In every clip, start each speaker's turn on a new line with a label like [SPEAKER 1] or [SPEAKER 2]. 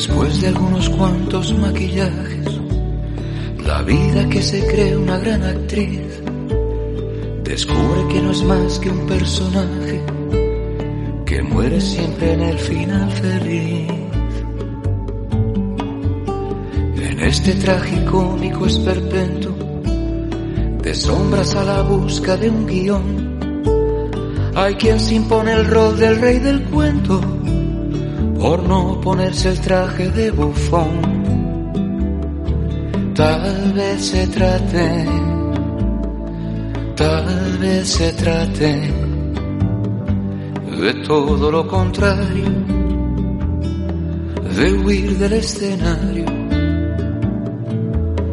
[SPEAKER 1] Después de algunos cuantos maquillajes, la vida que se cree una gran actriz, descubre que no es más que un personaje que muere siempre en el final feliz. En este tragicómico esperpento de sombras a la busca de un guion, hay quien se impone el rol del rey del cuento por no ponerse el traje de bufón. Tal vez se trate, tal vez se trate de todo lo contrario, de huir del escenario,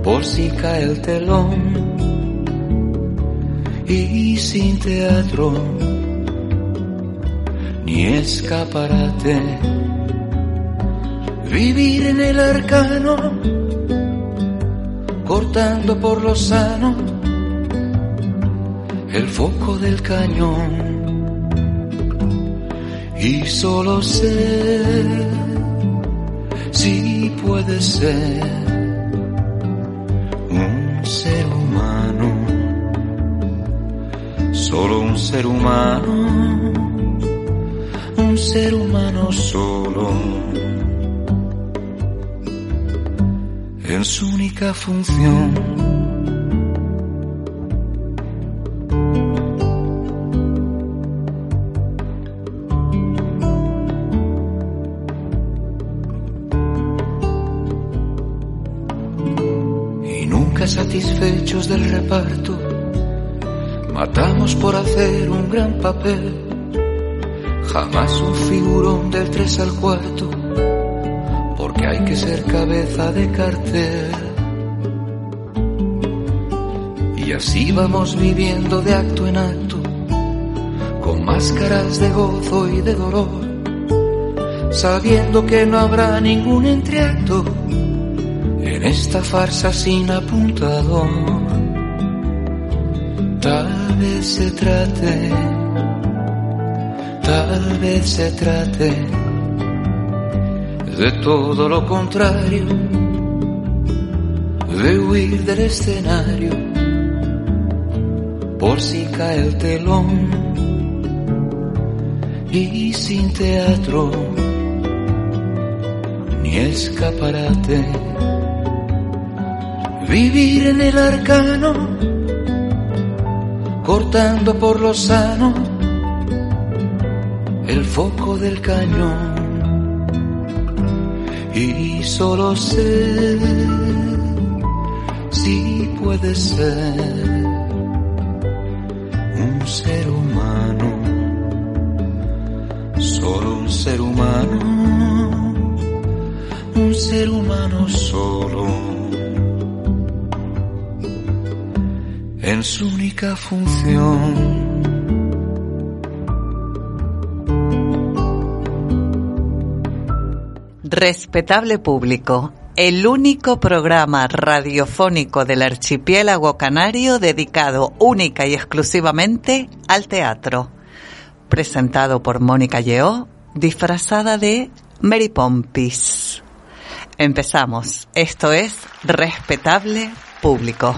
[SPEAKER 1] por si cae el telón y sin teatro ni escaparate vivir en el arcano, cortando por lo sano el foco del cañón. Y solo sé si puede ser un ser humano, solo un ser humano, un ser humano solo. en su única función. Y nunca satisfechos del reparto, matamos por hacer un gran papel, jamás un figurón del tres al cuarto porque hay que ser cabeza de cartel. Y así vamos viviendo de acto en acto, con máscaras de gozo y de dolor, sabiendo que no habrá ningún entreacto en esta farsa sin apuntador. Tal vez se trate, tal vez se trate de todo lo contrario, de huir del escenario, por si cae el telón y sin teatro ni escaparate, vivir en el arcano, cortando por lo sano foco del cañón y solo sé si puede ser un ser humano, solo un ser humano, un ser humano solo, en su única función.
[SPEAKER 2] Respetable público, el único programa radiofónico del archipiélago canario dedicado única y exclusivamente al teatro. Presentado por Mónica Yeó, disfrazada de Mary Pompis. Empezamos. Esto es Respetable Público.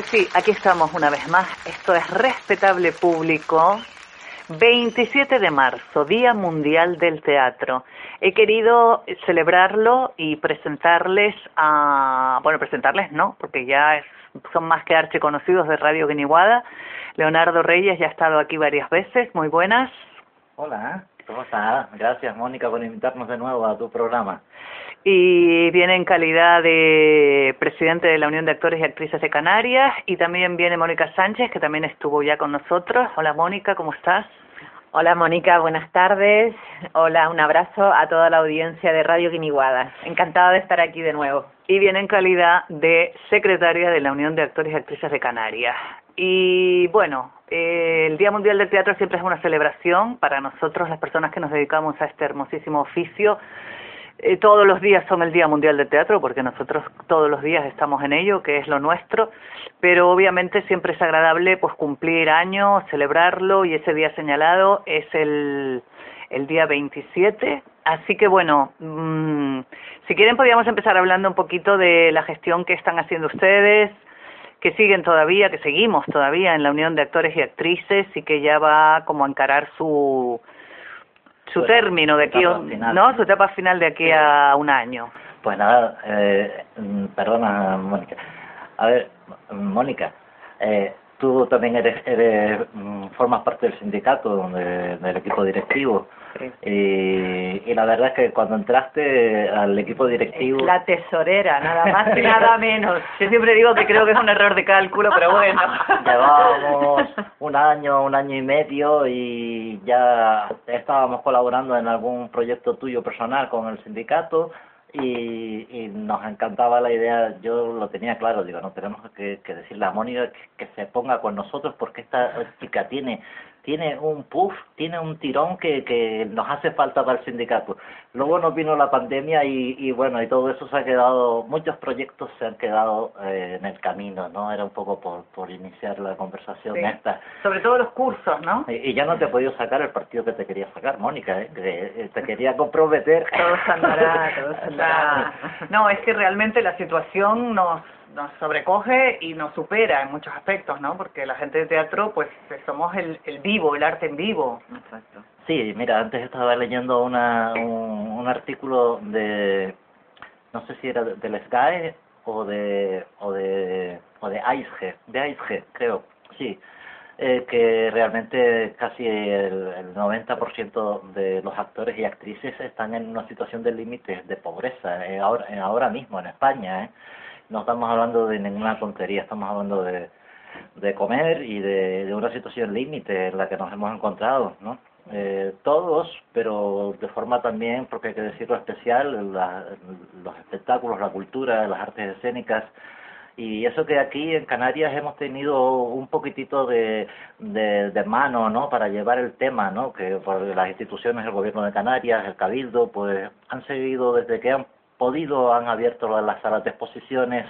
[SPEAKER 2] Pues sí, aquí estamos una vez más. Esto es Respetable Público. 27 de marzo, Día Mundial del Teatro. he querido celebrarlo y presentarles a, bueno, presentarles no, porque ya es, son más que archiconocidos de Radio Guiniguada. Leonardo Reyes ya ha estado aquí varias veces, muy buenas.
[SPEAKER 3] Hola, ¿cómo estás? Gracias Mónica por invitarnos de nuevo a tu programa.
[SPEAKER 2] Y viene en calidad de presidente de la Unión de Actores y Actrices de Canarias y también viene Mónica Sánchez, que también estuvo ya con nosotros. Hola Mónica, ¿cómo estás?
[SPEAKER 4] Hola Mónica, buenas tardes. Hola, un abrazo a toda la audiencia de Radio Guiniguada. Encantada de estar aquí de nuevo.
[SPEAKER 2] Y viene en calidad de secretaria de la Unión de Actores y Actrices de Canarias. Y bueno, eh, el Día Mundial del Teatro siempre es una celebración para nosotros, las personas que nos dedicamos a este hermosísimo oficio. Eh, todos los días son el Día Mundial del Teatro porque nosotros todos los días estamos en ello, que es lo nuestro, pero obviamente siempre es agradable pues cumplir años, celebrarlo y ese día señalado es el, el día 27. Así que bueno, mmm, si quieren podríamos empezar hablando un poquito de la gestión que están haciendo ustedes, que siguen todavía, que seguimos todavía en la Unión de Actores y Actrices y que ya va como a encarar su su término de aquí, ¿no? Su etapa final de aquí a un año.
[SPEAKER 3] Pues nada, eh, perdona, Mónica. A ver, Mónica, eh, tú también eres, eres formas parte del sindicato, de, del equipo directivo. Sí. Y, y, la verdad es que cuando entraste al equipo directivo...
[SPEAKER 4] La tesorera, nada más y nada menos.
[SPEAKER 2] Yo siempre digo que creo que es un error de cálculo, pero bueno.
[SPEAKER 3] Llevábamos un año, un año y medio y ya estábamos colaborando en algún proyecto tuyo personal con el sindicato y, y nos encantaba la idea, yo lo tenía claro, digo, no tenemos que, que decirle a Mónica que, que se ponga con nosotros porque esta chica tiene tiene un puff, tiene un tirón que, que nos hace falta para el sindicato. Luego nos vino la pandemia y, y bueno, y todo eso se ha quedado, muchos proyectos se han quedado eh, en el camino, ¿no? Era un poco por, por iniciar la conversación
[SPEAKER 2] sí.
[SPEAKER 3] esta.
[SPEAKER 2] Sobre todo los cursos, ¿no?
[SPEAKER 3] Y, y, ya no te he podido sacar el partido que te quería sacar, Mónica, ¿eh? que te quería comprometer.
[SPEAKER 4] Todo se andará, todo se andará.
[SPEAKER 2] No, es que realmente la situación nos nos sobrecoge y nos supera en muchos aspectos, ¿no? Porque la gente de teatro, pues somos el, el vivo, el arte en vivo.
[SPEAKER 3] Exacto. Sí, mira, antes estaba leyendo una, un, artículo de, no sé si era del Sky o de, o de, o de AISG, de AISG, creo, sí, eh, que realmente casi el, el 90% de los actores y actrices están en una situación de límite de pobreza, eh, ahora, eh, ahora mismo en España, ¿eh? No estamos hablando de ninguna tontería, estamos hablando de, de comer y de, de una situación límite en la que nos hemos encontrado, ¿no? Eh, todos, pero de forma también, porque hay que decirlo especial, la, los espectáculos, la cultura, las artes escénicas, y eso que aquí en Canarias hemos tenido un poquitito de, de, de, mano, ¿no? Para llevar el tema, ¿no? Que por las instituciones, el gobierno de Canarias, el Cabildo, pues han seguido desde que han podido, han abierto las salas de exposiciones,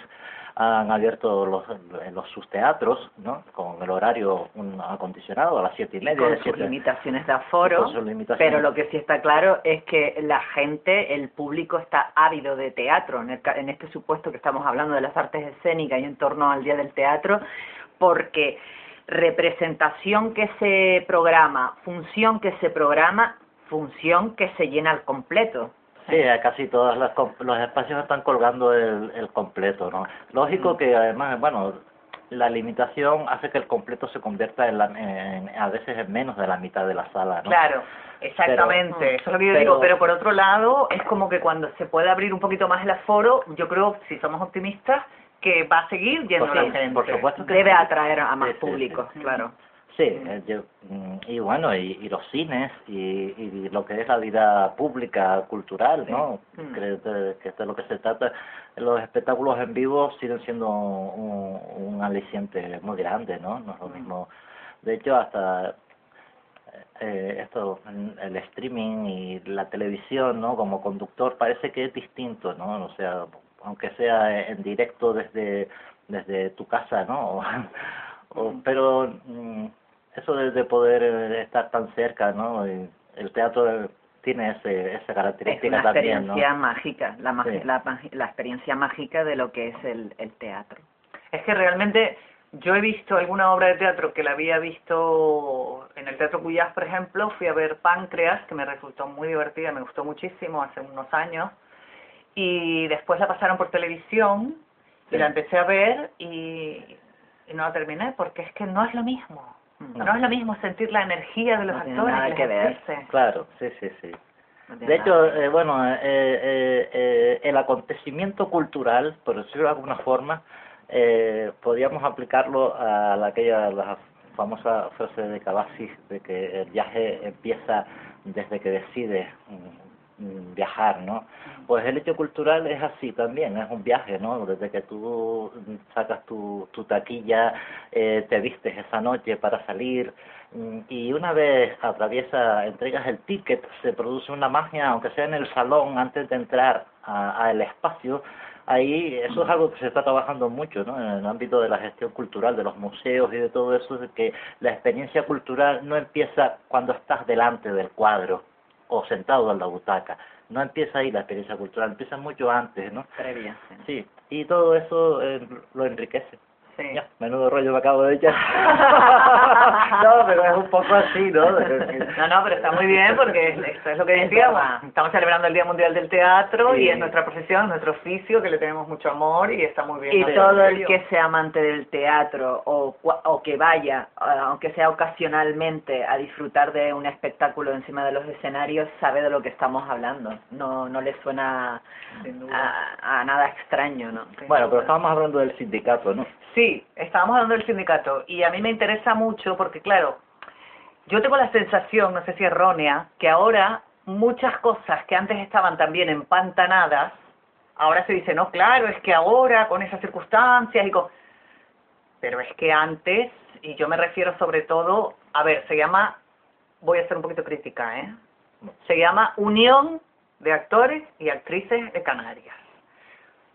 [SPEAKER 3] han abierto los, los sus teatros, ¿no? Con el horario un, acondicionado a las siete y media.
[SPEAKER 4] con sus
[SPEAKER 3] siete,
[SPEAKER 4] limitaciones de aforo,
[SPEAKER 3] sus limitaciones.
[SPEAKER 4] pero lo que sí está claro es que la gente, el público está ávido de teatro, en, el, en este supuesto que estamos hablando de las artes escénicas y en torno al Día del Teatro, porque representación que se programa, función que se programa, función que se llena al completo.
[SPEAKER 3] Sí, casi todos los, los espacios están colgando el, el completo, ¿no? Lógico mm. que además, bueno, la limitación hace que el completo se convierta en, la, en, a veces en menos de la mitad de la sala, ¿no?
[SPEAKER 2] Claro, exactamente, pero, eso es lo que yo pero, digo, pero por otro lado, es como que cuando se puede abrir un poquito más el aforo, yo creo, si somos optimistas, que va a seguir yendo
[SPEAKER 3] pues
[SPEAKER 2] la gente.
[SPEAKER 3] Por supuesto que
[SPEAKER 4] Debe
[SPEAKER 3] sí.
[SPEAKER 4] atraer a más
[SPEAKER 3] sí,
[SPEAKER 4] público, claro.
[SPEAKER 3] Sí, eh, yo, y bueno, y, y los cines y, y, lo que es la vida pública, cultural, ¿no?
[SPEAKER 4] Sí. Mm.
[SPEAKER 3] Que, de, que es de lo que se trata. Los espectáculos en vivo siguen siendo un, un aliciente muy grande, ¿no? No es lo
[SPEAKER 4] Mm.
[SPEAKER 3] mismo. De hecho, hasta eh, esto, el streaming y la televisión, ¿no? Como conductor parece que es distinto, ¿no? O sea, aunque sea en directo desde desde tu casa, ¿no? o, pero mm, eso de, de, poder estar tan cerca, ¿no? Y el teatro tiene ese, esa característica
[SPEAKER 4] es una
[SPEAKER 3] también,
[SPEAKER 4] experiencia
[SPEAKER 3] ¿no?
[SPEAKER 4] mágica, la,
[SPEAKER 3] Sí.
[SPEAKER 4] la, la experiencia mágica de lo que es el, el teatro.
[SPEAKER 2] Es que realmente yo he visto alguna obra de teatro que la había visto en el Teatro Cuyás, por ejemplo, fui a ver Páncreas, que me resultó muy divertida, me gustó muchísimo hace unos años, y después la pasaron por televisión y la empecé a ver y, no la terminé porque es que no es lo mismo. No, es lo mismo sentir la energía de los actores que, ver.
[SPEAKER 3] Claro, sí, sí, sí. de hecho, eh, bueno, eh, eh, eh, el acontecimiento cultural, por decirlo de alguna forma, eh, podríamos aplicarlo a la, aquella la famosa frase de Cavazzi de que el viaje empieza desde que decide mm, mm, viajar, ¿no? Pues el hecho cultural es así también, es un viaje, ¿no? Desde que tú sacas tu, tu taquilla, eh, te vistes esa noche para salir mm, y una vez atraviesa, entregas el ticket, se produce una magia, aunque sea en el salón antes de entrar al espacio, ahí eso es algo que se está trabajando mucho ¿no? en el ámbito de la gestión cultural, de los museos y de todo eso, de que la experiencia cultural no empieza cuando estás delante del cuadro o sentado en la butaca. No empieza ahí la experiencia cultural, empieza mucho antes, ¿no?
[SPEAKER 4] Previa.
[SPEAKER 3] Sí, y todo eso eh, lo enriquece. Ya, menudo rollo me acabo de echar. no, pero es un poco así, ¿no?
[SPEAKER 2] no, no, pero está muy bien porque esto es lo que decíamos. Estamos celebrando el Día Mundial del Teatro y es nuestra profesión, nuestro oficio, que le tenemos mucho amor y está muy bien.
[SPEAKER 4] Y todo el que sea amante del teatro o, o que vaya, aunque sea ocasionalmente, a disfrutar de un espectáculo encima de los escenarios, sabe de lo que estamos hablando. No, no le suena a, a, nada extraño, ¿no?
[SPEAKER 3] Bueno, pero estábamos hablando del sindicato, ¿no?
[SPEAKER 2] Sí, estábamos hablando del sindicato y a mí me interesa mucho porque, claro, yo tengo la sensación, no sé si errónea, que ahora muchas cosas que antes estaban también empantanadas, ahora se dice, no, claro, es que ahora con esas circunstancias y con... Pero es que antes, y yo me refiero sobre todo, a ver, se llama, voy a ser un poquito crítica, ¿eh? Se llama Unión de Actores y Actrices de Canarias.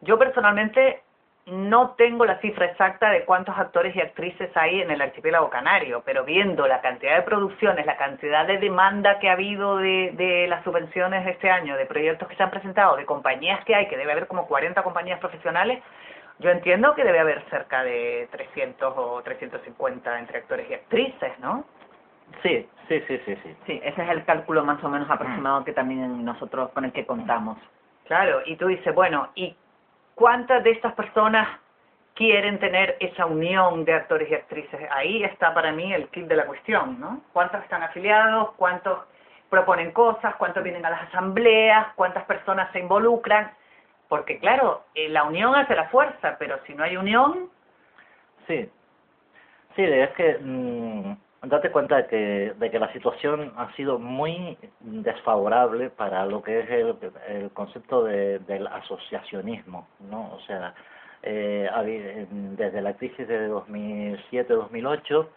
[SPEAKER 2] Yo personalmente no tengo la cifra exacta de cuántos actores y actrices hay en el archipiélago canario, pero viendo la cantidad de producciones, la cantidad de demanda que ha habido de, de las subvenciones de este año, de proyectos que se han presentado, de compañías que hay, que debe haber como 40 compañías profesionales, yo entiendo que debe haber cerca de 300 o 350 entre actores y actrices, ¿no?
[SPEAKER 3] Sí, sí, sí, sí, sí.
[SPEAKER 4] Sí, ese es el cálculo más o menos aproximado que también nosotros con el que contamos.
[SPEAKER 2] Claro, y tú dices, bueno, ¿y ¿Cuántas de estas personas quieren tener esa unión de actores y actrices? Ahí está para mí el kit de la cuestión, ¿no? ¿Cuántos están afiliados? ¿Cuántos proponen cosas? ¿Cuántos vienen a las asambleas? ¿Cuántas personas se involucran? Porque claro, eh, la unión hace la fuerza, pero si no hay unión...
[SPEAKER 3] Sí, sí, es que mm, date cuenta de que, de que la situación ha sido muy desfavorable para lo que es el, el concepto de, del asociacionismo, ¿no? O sea, eh, desde la crisis de 2007-2008,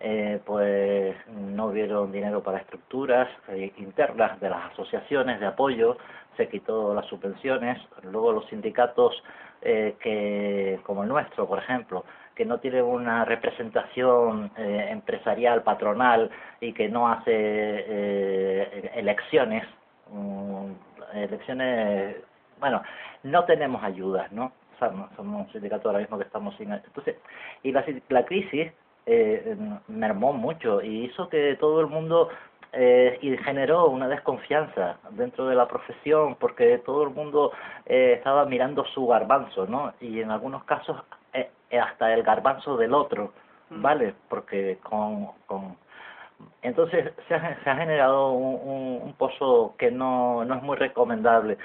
[SPEAKER 3] eh, pues no hubieron dinero para estructuras eh, internas de las asociaciones de apoyo, se quitó las subvenciones, luego los sindicatos eh, que, como el nuestro, por ejemplo, que no tiene una representación eh, empresarial, patronal y que no hace eh, elecciones, mm, elecciones, bueno, no tenemos ayudas, ¿no? Somos, somos un sindicato ahora mismo que estamos sin... Entonces, y la, la crisis eh, mermó mucho y hizo que todo el mundo eh, y generó una desconfianza dentro de la profesión porque todo el mundo eh, estaba mirando su garbanzo, ¿no? Y en algunos casos hasta el garbanzo del otro. ¿vale? Porque con, con entonces se ha, se ha generado un, un, pozo que no, no es muy recomendable.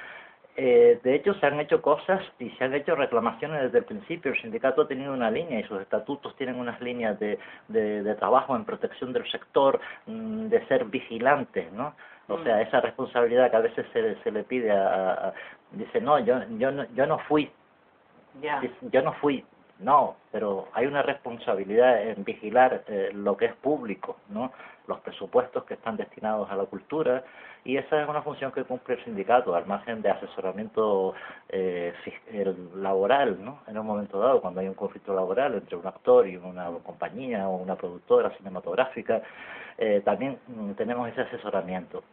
[SPEAKER 3] Eh, de hecho, se han hecho cosas y se han hecho reclamaciones desde el principio. El sindicato ha tenido una línea y sus estatutos tienen unas líneas de, de, de trabajo en protección del sector, mm, de ser vigilantes, ¿no? O sea, mm. esa responsabilidad que a veces se, se le pide a, a, dice, no, yo, yo, no, yo no fui,
[SPEAKER 2] yeah.
[SPEAKER 3] yo no fui, no, pero hay una responsabilidad en vigilar eh, lo que es público, ¿no? Los presupuestos que están destinados a la cultura y esa es una función que cumple el sindicato al margen de asesoramiento eh, laboral, ¿no? En un momento dado, cuando hay un conflicto laboral entre un actor y una compañía o una productora cinematográfica, eh, también mm, tenemos ese asesoramiento.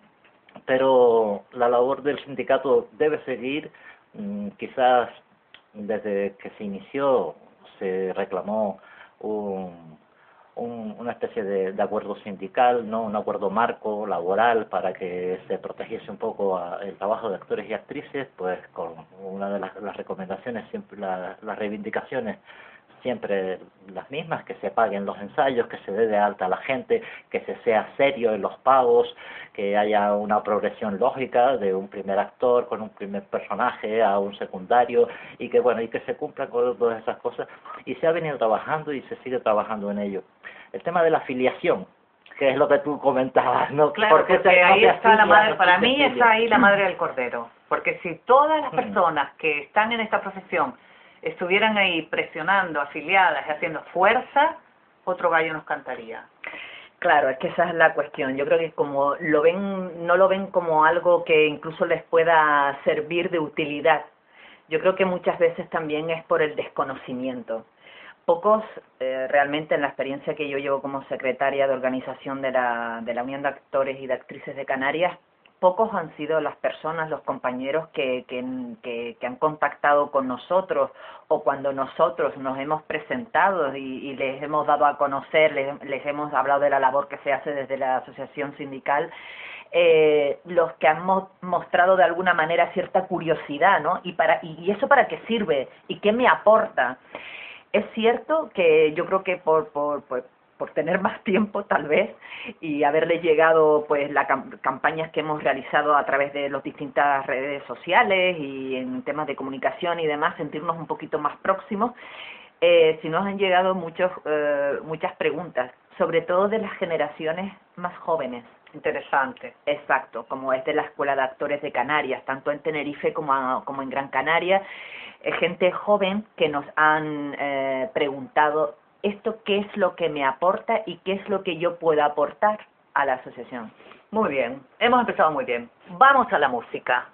[SPEAKER 3] Pero la labor del sindicato debe seguir, mm, quizás desde que se inició se reclamó un, una especie de, acuerdo sindical, no un acuerdo marco laboral para que se protegiese un poco el trabajo de actores y actrices, pues con una de las, recomendaciones, siempre las reivindicaciones siempre las mismas, que se paguen los ensayos, que se dé de alta a la gente, que se sea serio en los pagos, que haya una progresión lógica de un primer actor con un primer personaje a un secundario y que bueno, y que se cumplan con todas esas cosas. Y se ha venido trabajando y se sigue trabajando en ello. El tema de la afiliación, que es lo que tú comentabas, ¿no?
[SPEAKER 5] Claro, porque, ahí está la madre, para mí está ahí la madre del cordero, porque si todas las personas que están en esta profesión estuvieran ahí presionando, afiliadas y haciendo fuerza, otro gallo nos cantaría.
[SPEAKER 4] Claro, es que esa es la cuestión. Yo creo que como lo ven, no lo ven como algo que incluso les pueda servir de utilidad. Yo creo que muchas veces también es por el desconocimiento. Pocos, eh, realmente en la experiencia que yo llevo como secretaria de organización de la, de la Unión de Actores y de Actrices de Canarias, pocos han sido las personas, los compañeros que, que, que, han contactado con nosotros o cuando nosotros nos hemos presentado y, les hemos dado a conocer, les, hemos hablado de la labor que se hace desde la asociación sindical, eh, los que han mostrado de alguna manera cierta curiosidad, ¿no? Y, para, y eso para qué sirve y qué me aporta. Es cierto que yo creo que por, por, por por tener más tiempo tal vez y haberle llegado pues las campañas que hemos realizado a través de las distintas redes sociales y en temas de comunicación y demás sentirnos un poquito más próximos eh, si nos han llegado muchos eh, muchas preguntas sobre todo de las generaciones más jóvenes.
[SPEAKER 5] Interesante.
[SPEAKER 4] Exacto como es de la escuela de actores de Canarias tanto en Tenerife como como en Gran Canaria eh, gente joven que nos han eh, preguntado esto qué es lo que me aporta y qué es lo que yo puedo aportar a la asociación.
[SPEAKER 5] Muy bien, hemos empezado muy bien. Vamos a la música.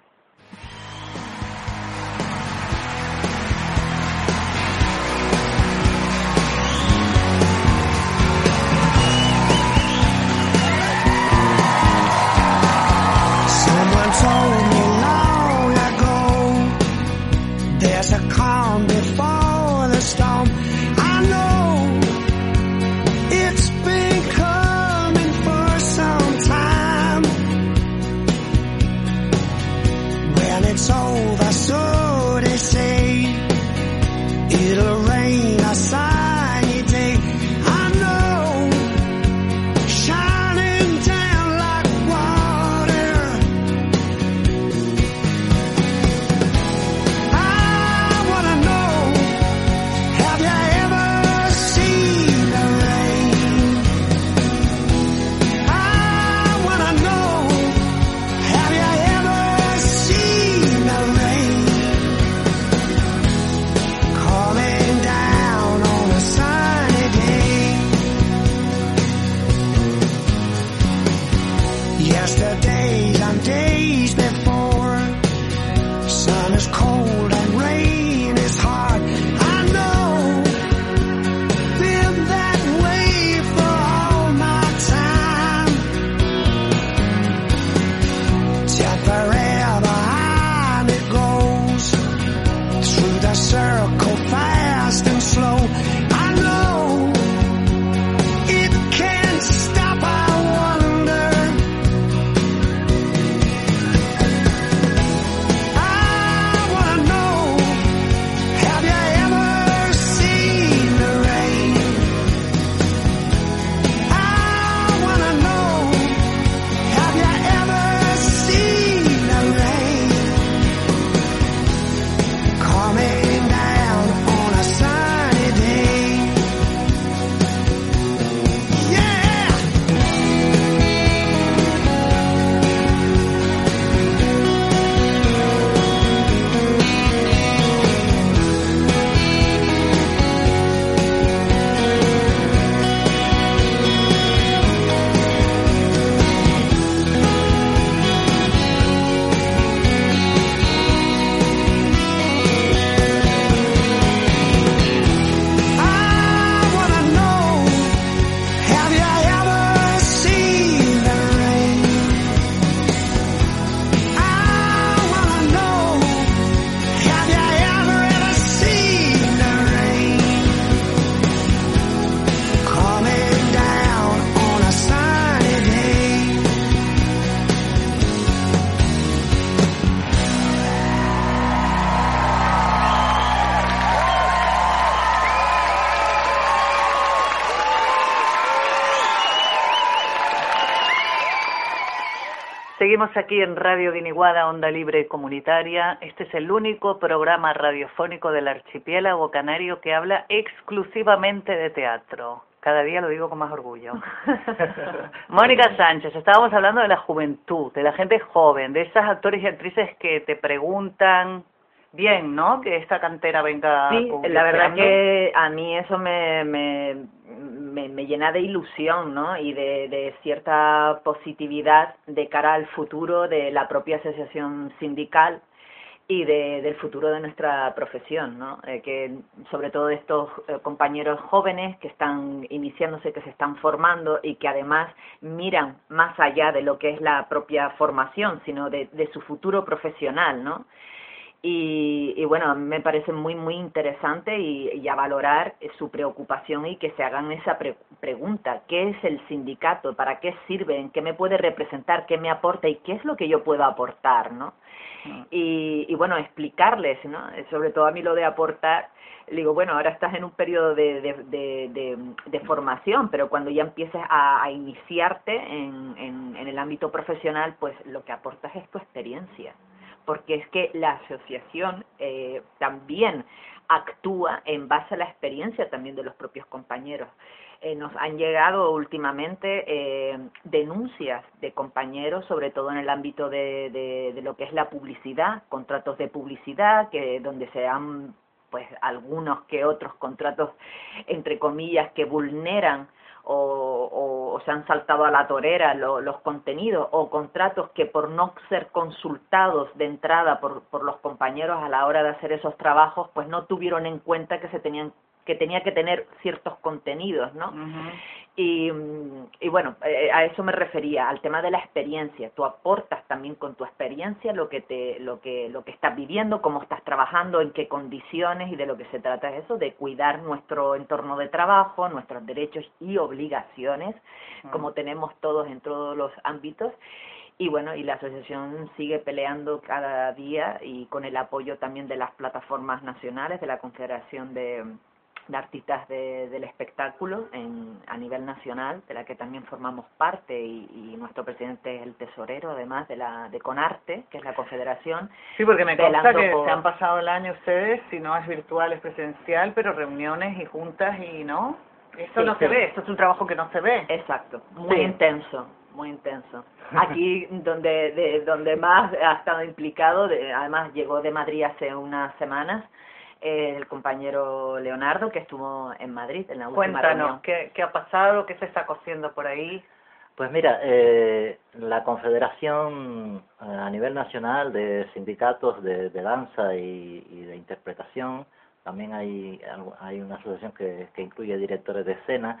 [SPEAKER 2] Aquí en Radio Guiniguada, Onda Libre Comunitaria. Este es el único programa radiofónico del archipiélago canario que habla exclusivamente de teatro. Cada día lo digo con más orgullo. Mónica Sánchez, estábamos hablando de la juventud, de la gente joven, de esas actores y actrices que te preguntan bien, ¿no? Que esta cantera venga.
[SPEAKER 4] Sí, la verdad que a mí eso me, me, me, llena de ilusión, ¿no? Y de, de, cierta positividad de cara al futuro de la propia asociación sindical y de, del futuro de nuestra profesión, ¿no? Eh, que sobre todo estos eh, compañeros jóvenes que están iniciándose, que se están formando y que además miran más allá de lo que es la propia formación, sino de, de su futuro profesional, ¿no? Y, y, bueno, me parece muy, muy interesante y, a valorar su preocupación y que se hagan esa pregunta, ¿qué es el sindicato? ¿Para qué sirve? ¿Qué me puede representar? ¿Qué me aporta? ¿Y qué es lo que yo puedo aportar? ¿no? Y, y bueno, explicarles, ¿no? Sobre todo a mí lo de aportar, digo, bueno, ahora estás en un periodo de, de, de, de, formación, pero cuando ya empieces a, a iniciarte en, en, en el ámbito profesional, pues lo que aportas es tu experiencia porque es que la asociación eh, también actúa en base a la experiencia también de los propios compañeros. Eh, nos han llegado últimamente eh, denuncias de compañeros, sobre todo en el ámbito de, de, de, lo que es la publicidad, contratos de publicidad, que donde se han pues algunos que otros contratos entre comillas que vulneran o, o, se han saltado a la torera los contenidos o contratos que por no ser consultados de entrada por, por los compañeros a la hora de hacer esos trabajos, pues no tuvieron en cuenta que se tenían que tenía que tener ciertos contenidos, ¿no? y, y, bueno, eh, a eso me refería, al tema de la experiencia. Tú aportas también con tu experiencia lo que te, lo que, lo que estás viviendo, cómo estás trabajando, en qué condiciones y de lo que se trata es eso, de cuidar nuestro entorno de trabajo, nuestros derechos y obligaciones, como tenemos todos en todos los ámbitos y bueno, y la asociación sigue peleando cada día y con el apoyo también de las plataformas nacionales, de la Confederación de, de artistas de, del espectáculo en, a nivel nacional, de la que también formamos parte y, y, nuestro presidente es el tesorero, además de la de Conarte, que es la confederación.
[SPEAKER 2] Sí, porque me consta que se han pasado el año ustedes, si no es virtual, es presencial, pero reuniones y juntas y no. Esto sí, no se ve, esto es un trabajo que no se ve.
[SPEAKER 4] Exacto, muy sí. intenso, muy intenso. Aquí donde de, donde más ha estado implicado, de, además llegó de Madrid hace unas semanas, el compañero Leonardo que estuvo en Madrid en la última
[SPEAKER 2] Cuéntanos. ¿qué, ¿qué ha pasado? ¿Qué se está cociendo por ahí?
[SPEAKER 3] Pues mira, eh, la Confederación eh, a nivel nacional de sindicatos de, de danza y, y, de interpretación, también hay, hay una asociación que, que incluye directores de escena,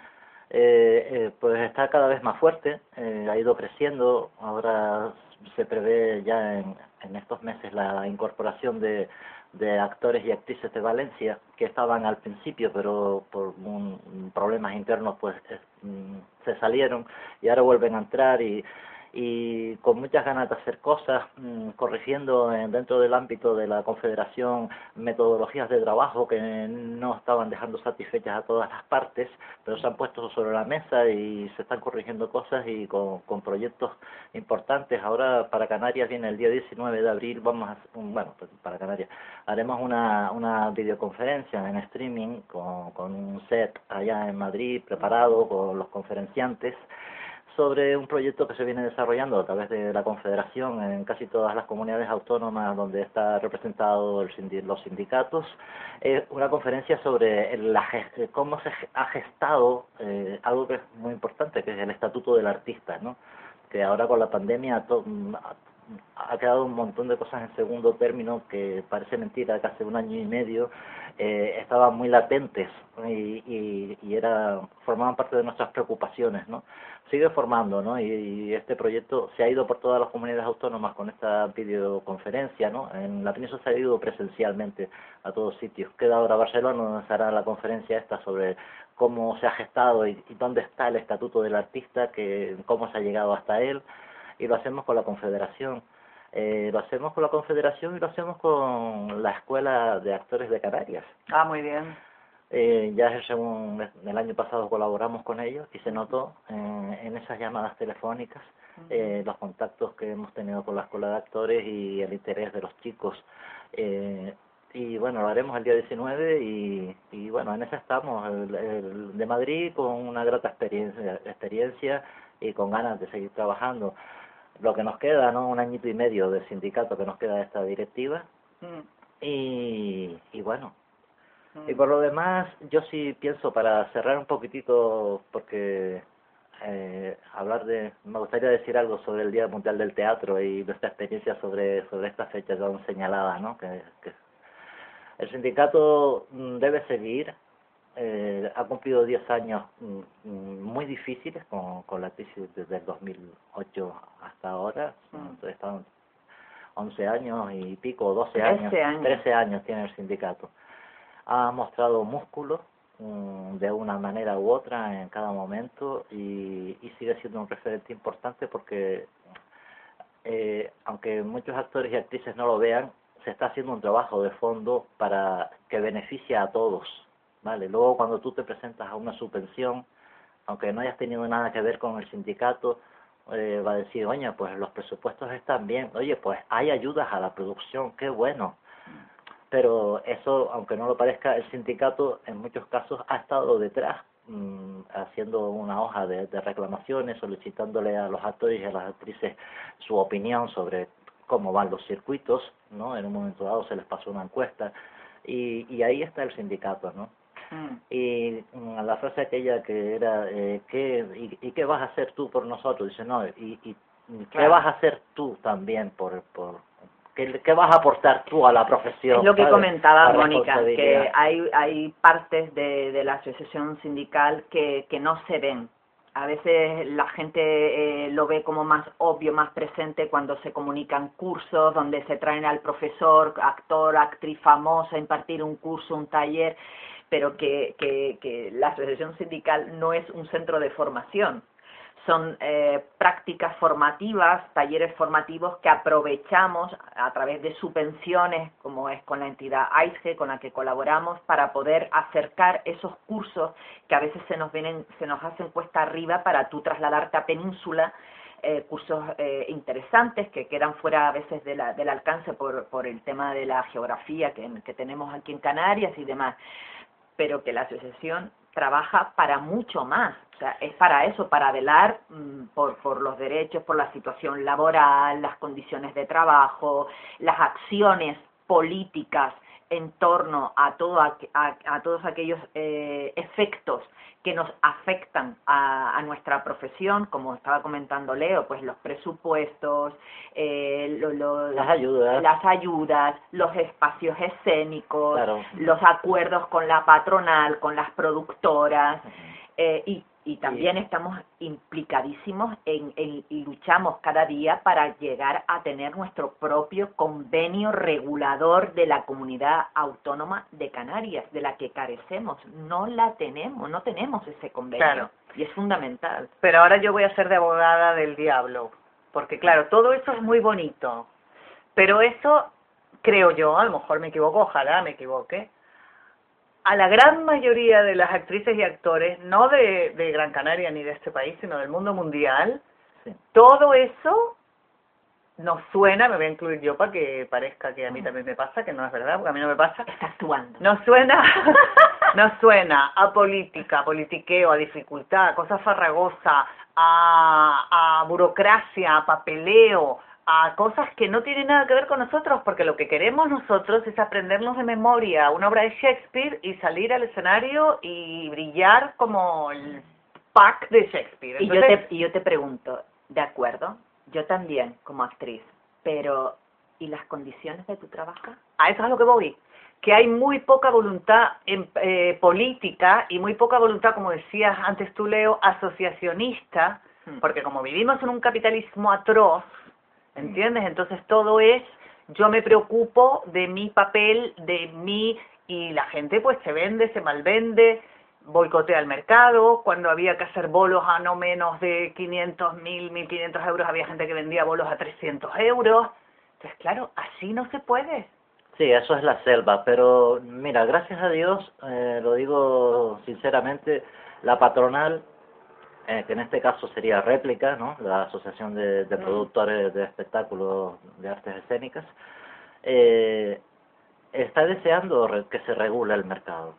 [SPEAKER 3] eh, eh, pues está cada vez más fuerte, eh, ha ido creciendo, ahora se prevé ya en, en estos meses la incorporación de de actores y actrices de Valencia que estaban al principio pero por un, problemas internos pues eh, se salieron y ahora vuelven a entrar y y con muchas ganas de hacer cosas, mmm, corrigiendo en, dentro del ámbito de la Confederación metodologías de trabajo que no estaban dejando satisfechas a todas las partes, pero se han puesto sobre la mesa y se están corrigiendo cosas y con, con proyectos importantes. Ahora para Canarias viene el día 19 de abril, vamos a, bueno, pues para Canarias, haremos una, una videoconferencia en streaming con, con un set allá en Madrid preparado con los conferenciantes sobre un proyecto que se viene desarrollando a través de la Confederación en casi todas las comunidades autónomas donde está representado el los sindicatos, eh, una conferencia sobre la, cómo se ha gestado eh, algo que es muy importante, que es el Estatuto del Artista, ¿no? que ahora con la pandemia to, ha quedado un montón de cosas en segundo término que parece mentira que hace un año y medio eh, estaban muy latentes y, y, y era formaban parte de nuestras preocupaciones no sigue formando no y, este proyecto se ha ido por todas las comunidades autónomas con esta videoconferencia no en la península se ha ido presencialmente a todos sitios. Queda ahora Barcelona donde se hará la conferencia esta sobre cómo se ha gestado y dónde está el estatuto del artista que cómo se ha llegado hasta él y lo hacemos con la Confederación. Eh, lo hacemos con la Confederación y lo hacemos con la Escuela de Actores de Canarias.
[SPEAKER 2] Ah, muy bien.
[SPEAKER 3] Eh, ya es el, año pasado colaboramos con ellos y se notó eh, en esas llamadas telefónicas eh, los contactos que hemos tenido con la escuela de actores y el interés de los chicos. Eh, y bueno, lo haremos el día 19 y, y bueno, en esa estamos, el, de Madrid con una grata experiencia, experiencia y con ganas de seguir trabajando. Lo que nos queda, ¿no? Un añito y medio del sindicato que nos queda de esta directiva. Mm. Y, y bueno, y mm. por lo demás, yo sí pienso, para cerrar un poquitito, porque eh, hablar de, me gustaría decir algo sobre el Día Mundial del Teatro y nuestra experiencia sobre, sobre esta fecha ya señalada, ¿no? Que, que el sindicato mm, debe seguir, eh, ha cumplido 10 años mm, mm, muy difíciles con, con la crisis desde el 2008 hasta ahora, entonces están 11 años y pico, 12 años, años, 13 años tiene el sindicato. Ha mostrado músculo, Mm, de una manera u otra en cada momento y, y sigue siendo un referente importante porque eh, aunque muchos actores y actrices no lo vean, se está haciendo un trabajo de fondo para que beneficie a todos, ¿vale? Luego cuando tú te presentas a una subvención, aunque no hayas tenido nada que ver con el sindicato, eh, va a decir, oye, pues los presupuestos están bien, oye, pues hay ayudas a la producción, qué bueno pero eso, aunque no lo parezca, el sindicato en muchos casos ha estado detrás mm, haciendo una hoja de, reclamaciones, solicitándole a los actores y a las actrices su opinión sobre cómo van los circuitos, ¿no? En un momento dado se les pasó una encuesta y, y ahí está el sindicato, ¿no? Mm. Y mm, la frase aquella que era, eh, ¿qué, y, qué vas a hacer tú por nosotros? Dice, no, y, y ¿qué vas a hacer tú también por, por, ¿Qué, vas a aportar tú a la profesión?
[SPEAKER 4] Es lo que comentaba Mónica, que hay, hay partes de, de la asociación sindical que, que no se ven. A veces la gente eh, lo ve como más obvio, más presente cuando se comunican cursos, donde se traen al profesor, actor, actriz famosa, impartir un curso, un taller, pero que, que, la asociación sindical no es un centro de formación. Son eh, prácticas formativas, talleres formativos que aprovechamos a través de subvenciones, como es con la entidad AISGE, con la que colaboramos, para poder acercar esos cursos que a veces se nos vienen, se nos hacen cuesta arriba para tú trasladarte a Península, eh, cursos eh, interesantes que quedan fuera a veces de la, del alcance por, por el tema de la geografía que, que tenemos aquí en Canarias y demás, pero que la asociación trabaja para mucho más. O sea, es para eso, para velar mm, por, por los derechos, por la situación laboral, las condiciones de trabajo, las acciones políticas en torno a, todo, a, a, todos aquellos eh, efectos que nos afectan a, a, nuestra profesión, como estaba comentando Leo, pues los presupuestos, eh,
[SPEAKER 3] las ayudas,
[SPEAKER 4] las ayudas, los espacios escénicos, los acuerdos con la patronal, con las productoras, eh, y y también estamos implicadísimos en, en, y luchamos cada día para llegar a tener nuestro propio convenio regulador de la comunidad autónoma de Canarias, de la que carecemos. No la tenemos, no tenemos ese convenio. Y es fundamental.
[SPEAKER 2] Pero ahora yo voy a ser de abogada del diablo, porque claro, todo eso es muy bonito, pero eso creo yo, a lo mejor me equivoco, ojalá me equivoque, a la gran mayoría de las actrices y actores, no de, de Gran Canaria ni de este país, sino del mundo mundial, todo eso nos suena, me voy a incluir yo para que parezca que a mí también me pasa, que no es verdad, porque a mí no me pasa.
[SPEAKER 4] Está actuando.
[SPEAKER 2] Nos suena, nos suena a política, a politiqueo, a dificultad, a cosa farragosa, a, a burocracia, a papeleo, a cosas que no tienen nada que ver con nosotros, porque lo que queremos nosotros es aprendernos de memoria una obra de Shakespeare y salir al escenario y brillar como el pack de Shakespeare.
[SPEAKER 4] y, yo te, y yo te pregunto, ¿de acuerdo? Yo también, como actriz, pero ¿y las condiciones de tu trabajo?
[SPEAKER 2] A eso es a lo que voy que hay muy poca voluntad en, eh, política y muy poca voluntad, como decías antes tú, Leo, asociacionista, hmm. porque como vivimos en un capitalismo atroz, ¿entiendes? Entonces todo es, yo me preocupo de mi papel, de mí, y la gente pues se vende, se malvende, boicotea el mercado, cuando había que hacer bolos a no menos de 500, 1000, 1500 euros, había gente que vendía bolos a 300 euros. Entonces, claro, así no se puede.
[SPEAKER 3] Sí, eso es la selva, pero mira, gracias a Dios, eh, lo digo sinceramente, la patronal, eh, que en este caso sería réplica, ¿no? La Asociación de, de Productores de Espectáculos de Artes Escénicas, eh, está deseando que se regule el mercado.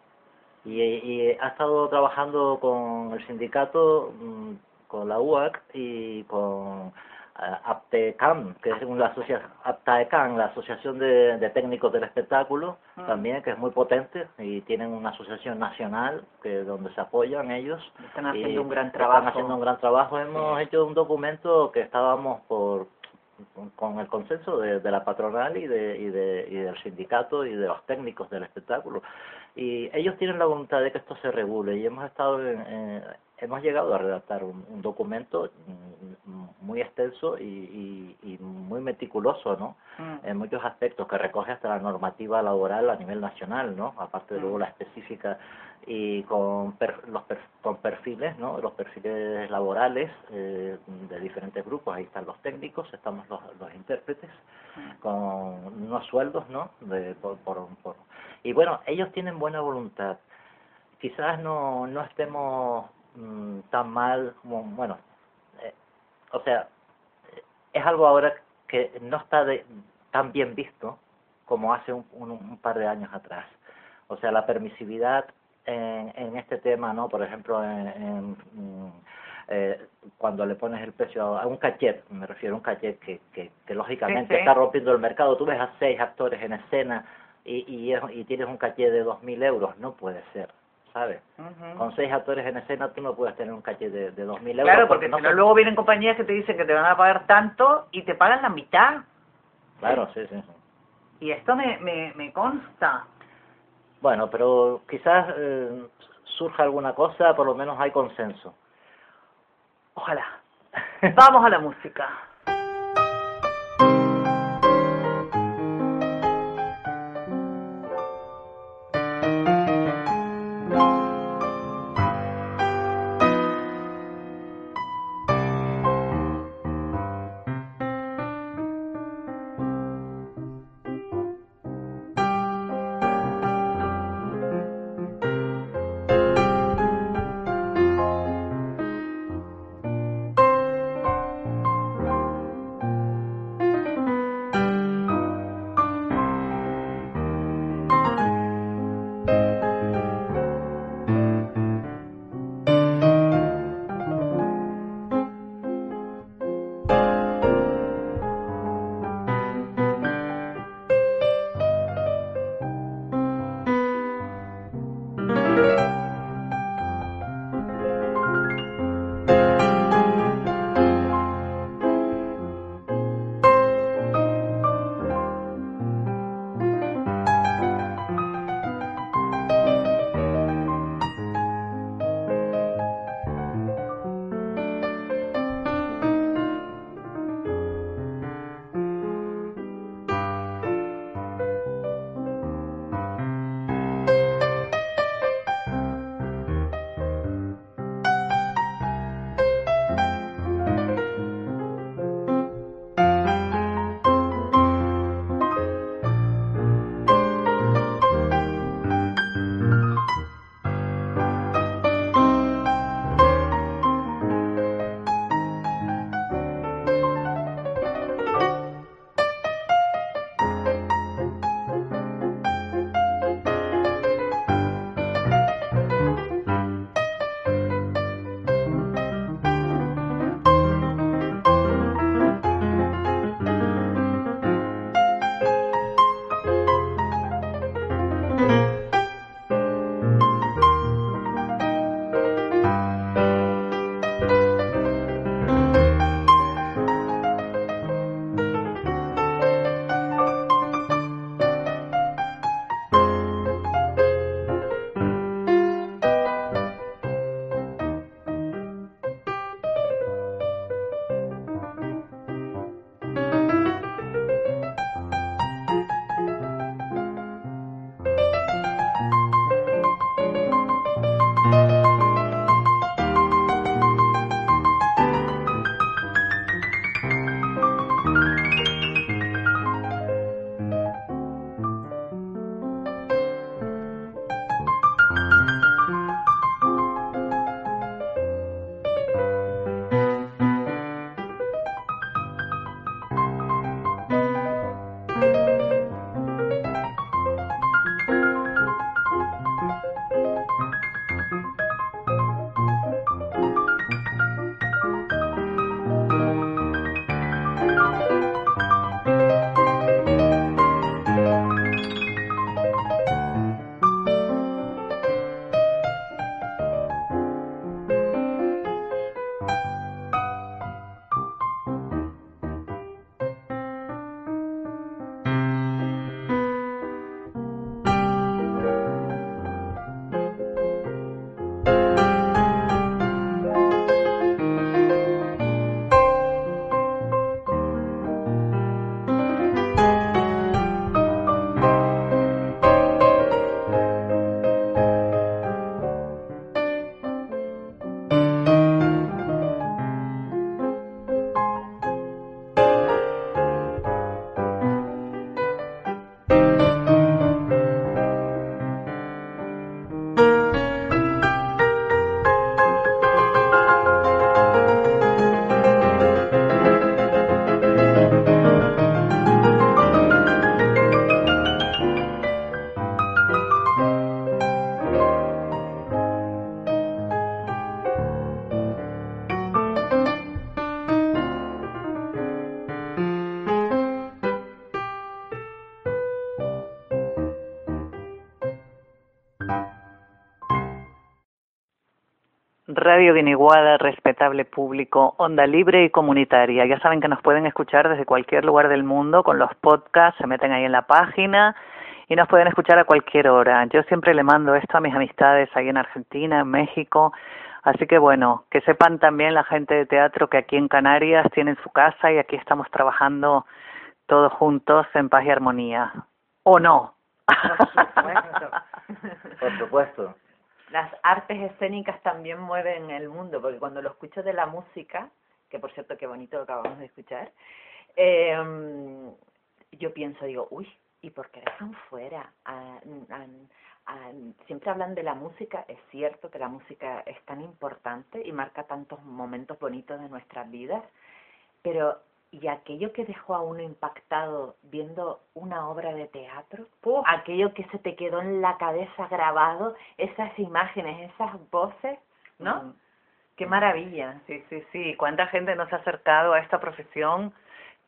[SPEAKER 3] Y, y ha estado trabajando con el sindicato, mm, con la UAC y con APTECAM, que es una asociación, APTAECAM, la Asociación de, de Técnicos del Espectáculo, también, que es muy potente, y tienen una asociación nacional que donde se apoyan ellos.
[SPEAKER 4] Están haciendo
[SPEAKER 3] y
[SPEAKER 4] un gran
[SPEAKER 3] Están
[SPEAKER 4] trabajo.
[SPEAKER 3] haciendo un gran trabajo. Hemos hecho un documento que estábamos por con- con el consenso de, de la patronal y de, y de y del sindicato y de los técnicos del espectáculo y ellos tienen la voluntad de que esto se regule y hemos estado en- en- hemos llegado a redactar un, un documento mm, muy extenso y, y, y muy meticuloso no
[SPEAKER 4] Mm.
[SPEAKER 3] en muchos aspectos que recoge hasta la normativa laboral a nivel nacional no aparte de luego la específica y con per- los per- con perfiles no los perfiles laborales eh, de diferentes grupos. Ahí están los técnicos estamos los, los intérpretes con unos sueldos no de, por, por, por- y bueno ellos tienen buena voluntad. Quizás no no estemos mm, tan mal como bueno eh, o sea es algo ahora que no está de, tan bien visto como hace un, un, un par de años atrás. O sea la permisividad en, en este tema no por ejemplo en, en, mm, eh, cuando le pones el precio a un cachet, me refiero a un cachet que, que, que lógicamente
[SPEAKER 2] Sí, sí.
[SPEAKER 3] está rompiendo el mercado, tú ves a seis actores en escena y, y, es- y tienes un cachet de dos mil euros, no puede ser, ¿sabes?
[SPEAKER 2] Ujú.
[SPEAKER 3] Con seis actores en escena tú no puedes tener un cachet de, de dos mil euros.
[SPEAKER 2] Claro, porque
[SPEAKER 3] no
[SPEAKER 2] si no, luego vienen compañías que te dicen que te van a pagar tanto y te pagan la mitad.
[SPEAKER 3] Claro, sí, sí. sí.
[SPEAKER 2] Y esto me, me, me consta.
[SPEAKER 3] Bueno, pero quizás eh, surja alguna cosa, por lo menos hay consenso.
[SPEAKER 2] Ojalá. Vamos a la música. Respetable público, onda libre y comunitaria. Ya saben que nos pueden escuchar desde cualquier lugar del mundo con los podcasts, se meten ahí en la página y nos pueden escuchar a cualquier hora. Yo siempre le mando esto a mis amistades ahí en Argentina, en México. Así que bueno, que sepan también la gente de teatro que aquí en Canarias tienen su casa y aquí estamos trabajando todos juntos en paz y armonía. ¿O no?
[SPEAKER 3] Por supuesto. Por supuesto
[SPEAKER 4] las artes escénicas también mueven el mundo, porque cuando lo escucho de la música, que por cierto qué bonito lo acabamos de escuchar, eh, yo pienso, digo, uy, ¿y por qué dejan fuera? siempre hablan de la música, es cierto que la música es tan importante y marca tantos momentos bonitos de nuestras vidas, pero y aquello que dejó a uno impactado viendo una obra de teatro, aquello que se te quedó en la cabeza grabado, esas imágenes, esas voces, ¿no? Qué maravilla.
[SPEAKER 2] Sí, sí, sí. ¿Cuánta gente nos ha acercado a esta profesión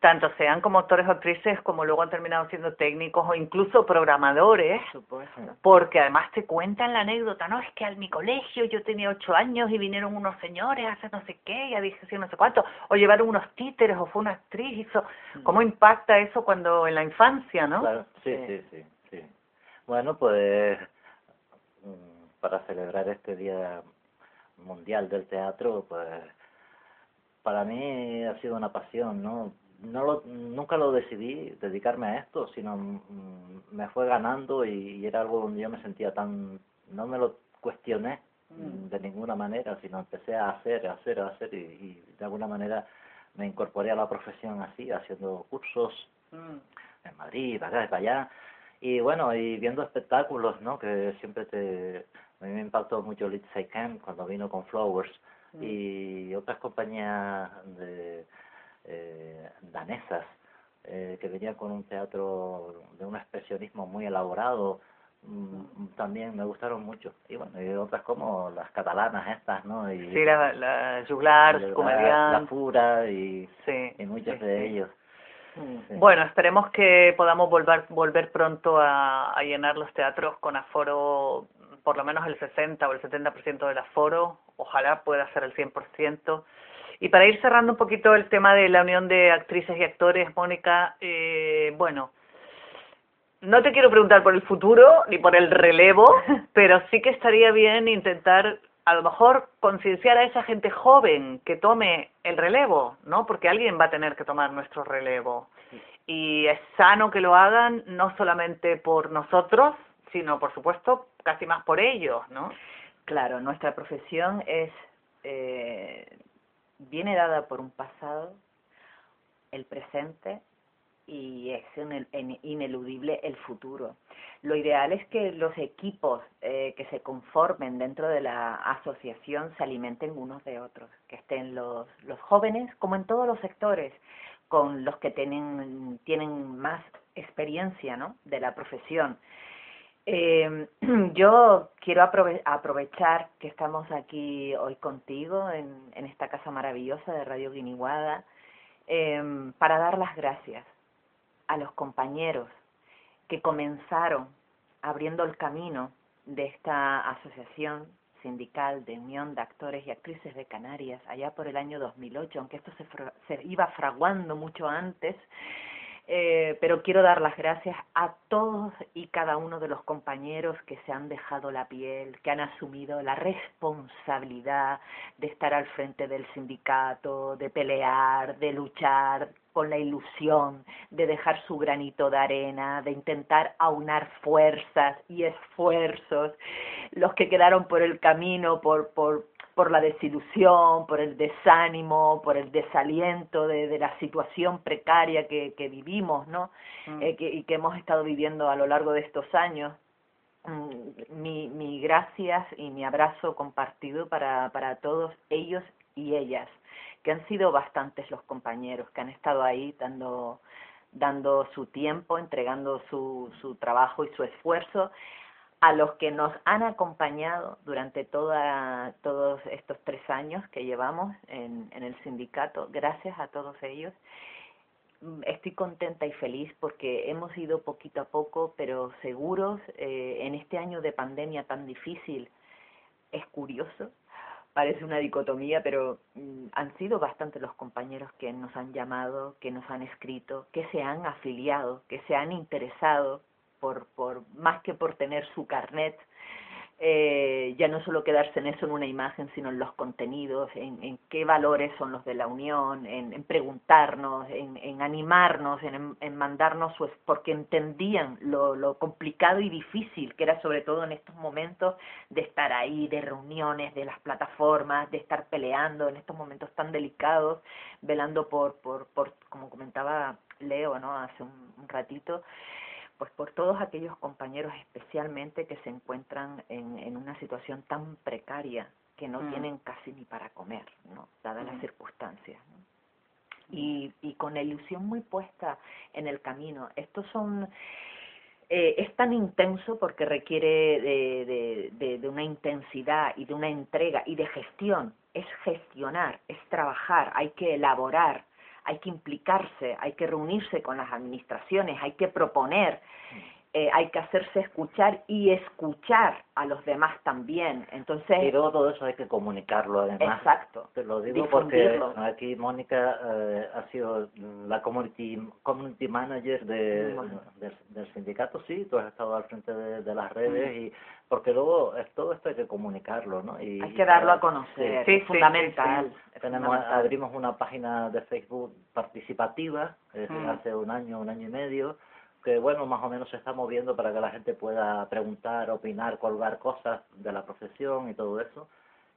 [SPEAKER 2] tanto sean como actores o actrices como luego han terminado siendo técnicos o incluso programadores, porque además te cuentan la anécdota, no, es que al mi colegio yo tenía ocho años y vinieron unos señores hace no sé qué, ya dije sí no sé cuánto, o llevaron unos títeres o fue una actriz, hizo, mm. ¿cómo impacta eso cuando en la infancia, no?
[SPEAKER 3] Claro, sí, sí, sí, sí. Bueno, pues mm, para celebrar este Día Mundial del Teatro, pues para mí ha sido una pasión, ¿no? No lo, nunca lo decidí dedicarme a esto, sino mm, me fue ganando y, era algo donde yo me sentía tan, no me lo cuestioné mm. de ninguna manera, sino empecé a hacer, a hacer, a hacer y, de alguna manera me incorporé a la profesión así, haciendo cursos mm. en Madrid, para acá, para allá, y bueno, y viendo espectáculos, ¿no? Que siempre te, a mí me impactó mucho Lindsay Kemp cuando vino con Flowers y otras compañías de eh, danesas eh, que venían con un teatro de un expresionismo muy elaborado mm, también me gustaron mucho y bueno y otras como las catalanas estas no y
[SPEAKER 2] sí la, la Juglar
[SPEAKER 3] la, la, Fura y, y muchos de ellos
[SPEAKER 2] mm. Bueno, esperemos que podamos volver, volver pronto a, a llenar los teatros con aforo, por lo menos el 60 o el 70% del aforo. Ojalá pueda ser el 100%. Y para ir cerrando un poquito el tema de la unión de actrices y actores, Mónica, eh, bueno, no te quiero preguntar por el futuro ni por el relevo, pero sí que estaría bien intentar a lo mejor concienciar a esa gente joven que tome el relevo, ¿no? Porque alguien va a tener que tomar nuestro relevo. Y es sano que lo hagan no solamente por nosotros, sino por supuesto casi más por ellos, ¿no?
[SPEAKER 4] Claro, nuestra profesión es eh, viene dada por un pasado, el presente y es ineludible el futuro. Lo ideal es que los equipos eh, que se conformen dentro de la asociación se alimenten unos de otros, que estén los, los jóvenes, como en todos los sectores, con los que tienen, tienen más experiencia ¿no? de la profesión eh, yo quiero aprovechar que estamos aquí hoy contigo en, esta casa maravillosa de Radio Guiniguada eh, para dar las gracias a los compañeros que comenzaron abriendo el camino de esta asociación sindical de Unión de Actores y Actrices de Canarias allá por el año 2008, aunque esto se, se iba fraguando mucho antes, eh, pero quiero dar las gracias a todos y cada uno de los compañeros que se han dejado la piel, que han asumido la responsabilidad de estar al frente del sindicato, de pelear, de luchar con la ilusión de dejar su granito de arena, de intentar aunar fuerzas y esfuerzos, los que quedaron por el camino, por, por, por la desilusión, por el desánimo, por el desaliento de, la situación precaria que, que vivimos, ¿no? Mm. Eh, y que hemos estado viviendo a lo largo de estos años. Mm, mi, mi gracias y mi abrazo compartido para, para todos ellos y ellas, que han sido bastantes los compañeros que han estado ahí dando, dando su tiempo, entregando su, su trabajo y su esfuerzo a los que nos han acompañado durante toda, todos estos tres años que llevamos en, el sindicato. Gracias a todos ellos. Estoy contenta y feliz porque hemos ido poquito a poco, pero seguros eh, en este año de pandemia tan difícil. Es curioso parece una dicotomía, pero mm, han sido bastante los compañeros que nos han llamado, que nos han escrito, que se han afiliado, que se han interesado por, por más que por tener su carnet, eh, ya no solo quedarse en eso, en una imagen, sino en los contenidos, en, en qué valores son los de la unión, en, en preguntarnos, en, en animarnos, en, mandarnos, su, porque entendían lo, lo complicado y difícil que era sobre todo en estos momentos de estar ahí, de reuniones, de las plataformas, de estar peleando en estos momentos tan delicados, velando por, por, por como comentaba Leo, ¿no? Hace un ratito, pues por todos aquellos compañeros especialmente que se encuentran en, en una situación tan precaria que no
[SPEAKER 2] Mm.
[SPEAKER 4] tienen casi ni para comer, ¿no? Dadas las
[SPEAKER 2] Mm.
[SPEAKER 4] circunstancias. ¿no? Y, y con la ilusión muy puesta en el camino. Estos son eh, es tan intenso porque requiere de, de, de, de una intensidad y de una entrega y de gestión. Es gestionar, es trabajar, hay que elaborar, hay que implicarse, hay que reunirse con las administraciones, hay que proponer, eh, hay que hacerse escuchar y escuchar a los demás también. Entonces,
[SPEAKER 3] Y luego todo eso hay que comunicarlo además.
[SPEAKER 4] exacto.
[SPEAKER 3] Te lo digo porque aquí Mónica eh, ha sido la community, community manager de,
[SPEAKER 4] Bueno.
[SPEAKER 3] del, del sindicato, sí, tú has estado al frente de, de las
[SPEAKER 4] Mm.
[SPEAKER 3] redes y porque luego es, todo esto hay que comunicarlo, ¿no? Y,
[SPEAKER 4] Hay que darlo a conocer,
[SPEAKER 2] Sí,
[SPEAKER 4] es
[SPEAKER 2] sí,
[SPEAKER 4] fundamental. es
[SPEAKER 3] Tenemos,
[SPEAKER 4] fundamental.
[SPEAKER 3] abrimos una página de Facebook participativa
[SPEAKER 2] Mm.
[SPEAKER 3] hace un año, un año y medio, que bueno, más o menos se está moviendo para que la gente pueda preguntar, opinar, colgar cosas de la profesión y todo eso.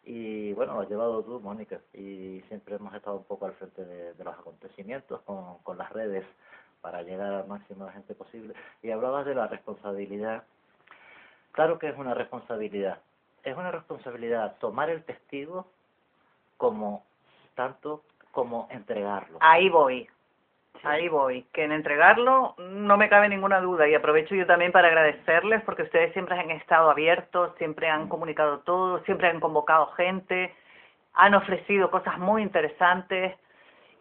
[SPEAKER 3] Y bueno, lo has llevado tú, Mónica, y siempre hemos estado un poco al frente de, los acontecimientos con, con las redes para llegar al máximo de gente posible. Y hablabas de la responsabilidad. Claro que es una responsabilidad. Es una responsabilidad tomar el testigo como tanto como entregarlo.
[SPEAKER 2] Ahí voy. Ahí voy, que en entregarlo no me cabe ninguna duda y aprovecho yo también para agradecerles porque ustedes siempre han estado abiertos, siempre han comunicado todo, siempre han convocado gente, han ofrecido cosas muy interesantes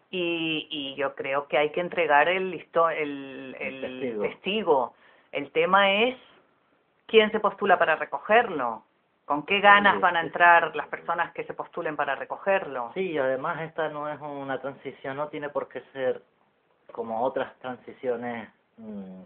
[SPEAKER 2] y, y yo creo que hay que entregar el, listo, el,
[SPEAKER 3] El
[SPEAKER 2] el
[SPEAKER 3] testigo.
[SPEAKER 2] testigo. El tema es quién se postula para recogerlo, con qué ganas van a entrar las personas que se postulen para recogerlo.
[SPEAKER 3] Sí, y además esta no es una transición, no tiene por qué ser como otras transiciones mm,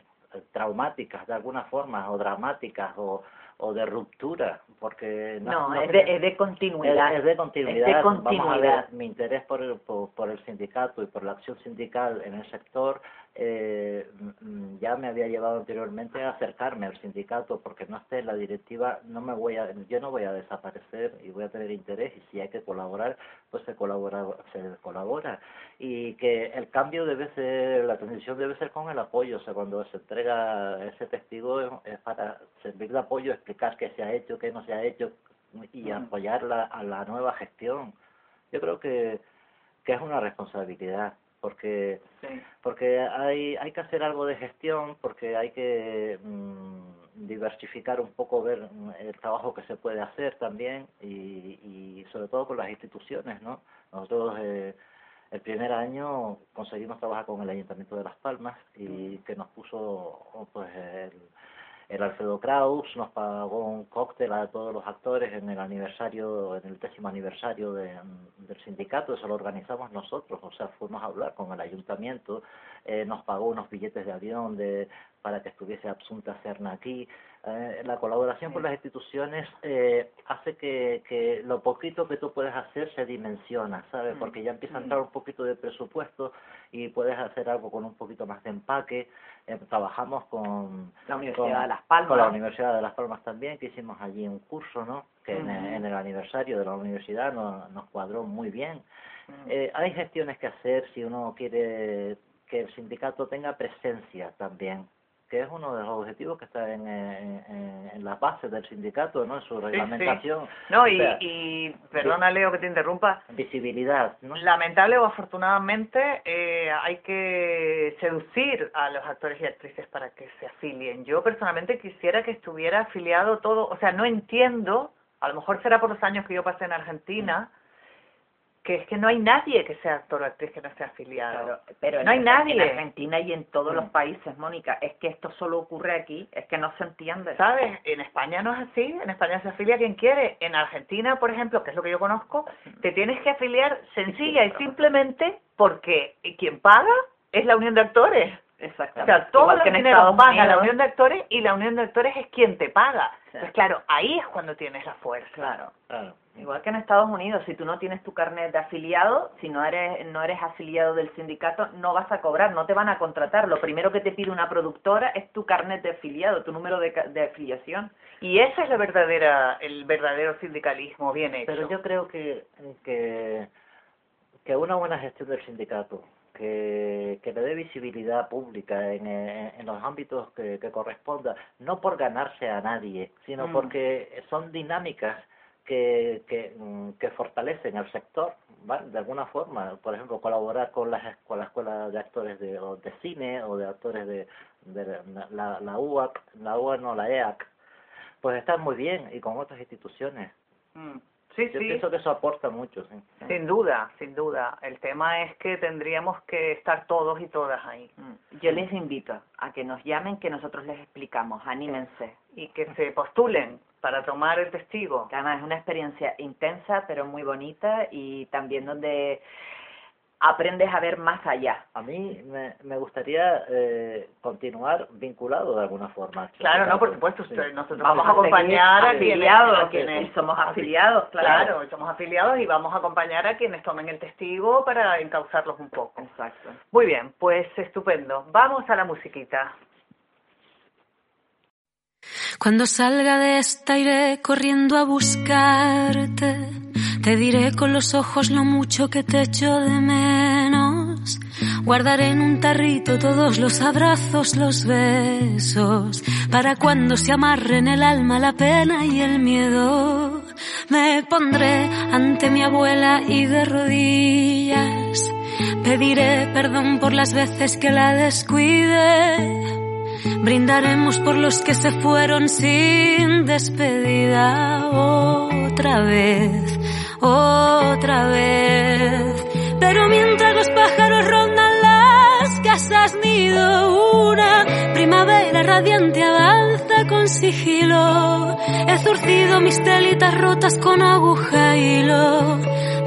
[SPEAKER 3] traumáticas de alguna forma, o dramáticas, o, o de ruptura, porque
[SPEAKER 4] No,
[SPEAKER 3] no
[SPEAKER 4] es, de, es de continuidad.
[SPEAKER 3] Es, es de continuidad.
[SPEAKER 4] Es de
[SPEAKER 3] Vamos a ver,
[SPEAKER 4] continuidad.
[SPEAKER 3] mi interés por el, por, por el sindicato y por la acción sindical en el sector eh, mm, ya me había llevado anteriormente a acercarme al sindicato porque no esté en la directiva, no me voy a, yo no voy a desaparecer y voy a tener interés y si hay que colaborar, pues se colabora, se colabora. Y que el cambio debe ser, la transición debe ser con el apoyo, o sea, cuando se entrega ese testigo es, es para servir de apoyo, explicar qué se ha hecho, qué no se ha hecho y apoyar la, a la nueva gestión. Yo creo que, que es una responsabilidad porque
[SPEAKER 2] Sí.
[SPEAKER 3] porque hay hay que hacer algo de gestión porque hay que mm, diversificar un poco ver mm, el trabajo que se puede hacer también y, y sobre todo con las instituciones no nosotros eh, el primer año conseguimos trabajar con el Ayuntamiento de Las Palmas y que nos puso pues el, el Alfredo Kraus nos pagó un cóctel a todos los actores en el aniversario, en el décimo aniversario de, del sindicato, eso lo organizamos nosotros, o sea, fuimos a hablar con el ayuntamiento, eh, nos pagó unos billetes de avión de para que estuviese Absunta Cerna aquí. Eh, la colaboración con las instituciones eh, hace que, que lo poquito que tú puedes hacer se dimensiona, ¿sabes?
[SPEAKER 2] Mm.
[SPEAKER 3] Porque ya empieza a entrar un poquito de presupuesto y puedes hacer algo con un poquito más de empaque. Eh, trabajamos con
[SPEAKER 4] La Universidad
[SPEAKER 3] con-
[SPEAKER 4] de Las Palmas.
[SPEAKER 3] Con la Universidad de Las Palmas también, que hicimos allí un curso, ¿no? Que en el aniversario de la universidad nos, nos cuadró muy bien.
[SPEAKER 2] Mm.
[SPEAKER 3] Eh, hay gestiones que hacer si uno quiere que el sindicato tenga presencia también, que es uno de los objetivos que está en, en, en- las bases del sindicato, ¿no? En su
[SPEAKER 2] sí.
[SPEAKER 3] reglamentación.
[SPEAKER 2] No, y,
[SPEAKER 3] O sea,
[SPEAKER 2] y perdona Leo que te interrumpa,
[SPEAKER 3] visibilidad, ¿no?
[SPEAKER 2] lamentable o afortunadamente eh, hay que seducir a los actores y actrices para que se afilien. Yo personalmente quisiera que estuviera afiliado todo, o sea, no entiendo, a lo mejor será por los años que yo pasé en Argentina, que es que no hay nadie que sea actor o actriz que no esté afiliado.
[SPEAKER 4] Claro, pero
[SPEAKER 2] no hay
[SPEAKER 4] en,
[SPEAKER 2] nadie.
[SPEAKER 4] En Argentina y en todos los países, Mónica, es que esto solo ocurre aquí, es que no se entiende.
[SPEAKER 2] ¿Sabes? En España no es así, en España se afilia quien quiere. En Argentina, por ejemplo, que es lo que yo conozco, te tienes que afiliar sencilla y simplemente porque quien paga es la unión de actores. O
[SPEAKER 4] Exactamente.
[SPEAKER 2] sea, todo
[SPEAKER 4] Igual
[SPEAKER 2] el
[SPEAKER 4] que en
[SPEAKER 2] dinero
[SPEAKER 4] Estados
[SPEAKER 2] paga la unión de actores y la unión de actores es quien te paga.
[SPEAKER 4] Sí.
[SPEAKER 2] Entonces, claro, ahí es cuando tienes la fuerza.
[SPEAKER 4] Claro.
[SPEAKER 3] Claro.
[SPEAKER 4] Igual que en Estados Unidos, si tú no tienes tu carnet de afiliado, si no eres no eres afiliado del sindicato, no vas a cobrar, no te van a contratar. Lo primero que te pide una productora es tu carnet de afiliado, tu número de, de afiliación.
[SPEAKER 2] Y ese es la verdadera, el verdadero sindicalismo bien hecho.
[SPEAKER 3] Pero yo creo que, que, que una buena gestión del sindicato, que, que le dé visibilidad pública en, en, en los ámbitos que, que corresponda, no por ganarse a nadie, sino
[SPEAKER 2] Mm.
[SPEAKER 3] porque son dinámicas que, que, mm, que fortalecen al sector, ¿vale? De alguna forma, por ejemplo, colaborar con las con la escuela de actores de, o de cine o de actores de, de la, la, la UAC, la UAC no, la EAC, pues están muy bien y con otras instituciones.
[SPEAKER 2] Mm. Sí,
[SPEAKER 3] Yo
[SPEAKER 2] sí.
[SPEAKER 3] pienso que eso aporta mucho, sí.
[SPEAKER 2] Sin duda, sin duda. El tema es que tendríamos que estar todos y todas ahí.
[SPEAKER 4] Mm. Yo les invito a que nos llamen, que nosotros les explicamos, anímense.
[SPEAKER 2] Y que se postulen para tomar el testigo.
[SPEAKER 4] Además es una experiencia intensa, pero muy bonita y también donde aprendes a ver más allá.
[SPEAKER 3] A mí me, me gustaría eh, continuar vinculado de alguna forma.
[SPEAKER 2] Claro, no, por supuesto.
[SPEAKER 3] Sí.
[SPEAKER 2] usted- Nosotros
[SPEAKER 4] Vamos
[SPEAKER 2] vamos a acompañar a quienes, a
[SPEAKER 4] somos afiliados, claro.
[SPEAKER 2] Claro, somos afiliados y vamos a acompañar a quienes tomen el testigo para encauzarlos un poco.
[SPEAKER 4] Exacto.
[SPEAKER 2] Muy bien, pues estupendo. Vamos a la musiquita.
[SPEAKER 6] Cuando salga de esta iré corriendo a buscarte. Te diré con los ojos lo mucho que te echo de menos. Guardaré en un tarrito todos los abrazos, los besos, para cuando se amarren el alma, la pena y el miedo. Me pondré ante mi abuela y de rodillas pediré perdón por las veces que la descuide. Brindaremos por los que se fueron sin despedida otra vez, otra vez. Pero mientras los pájaros rondan las casas nido, una primavera radiante avanza con sigilo. He zurcido mis telitas rotas con aguja y hilo.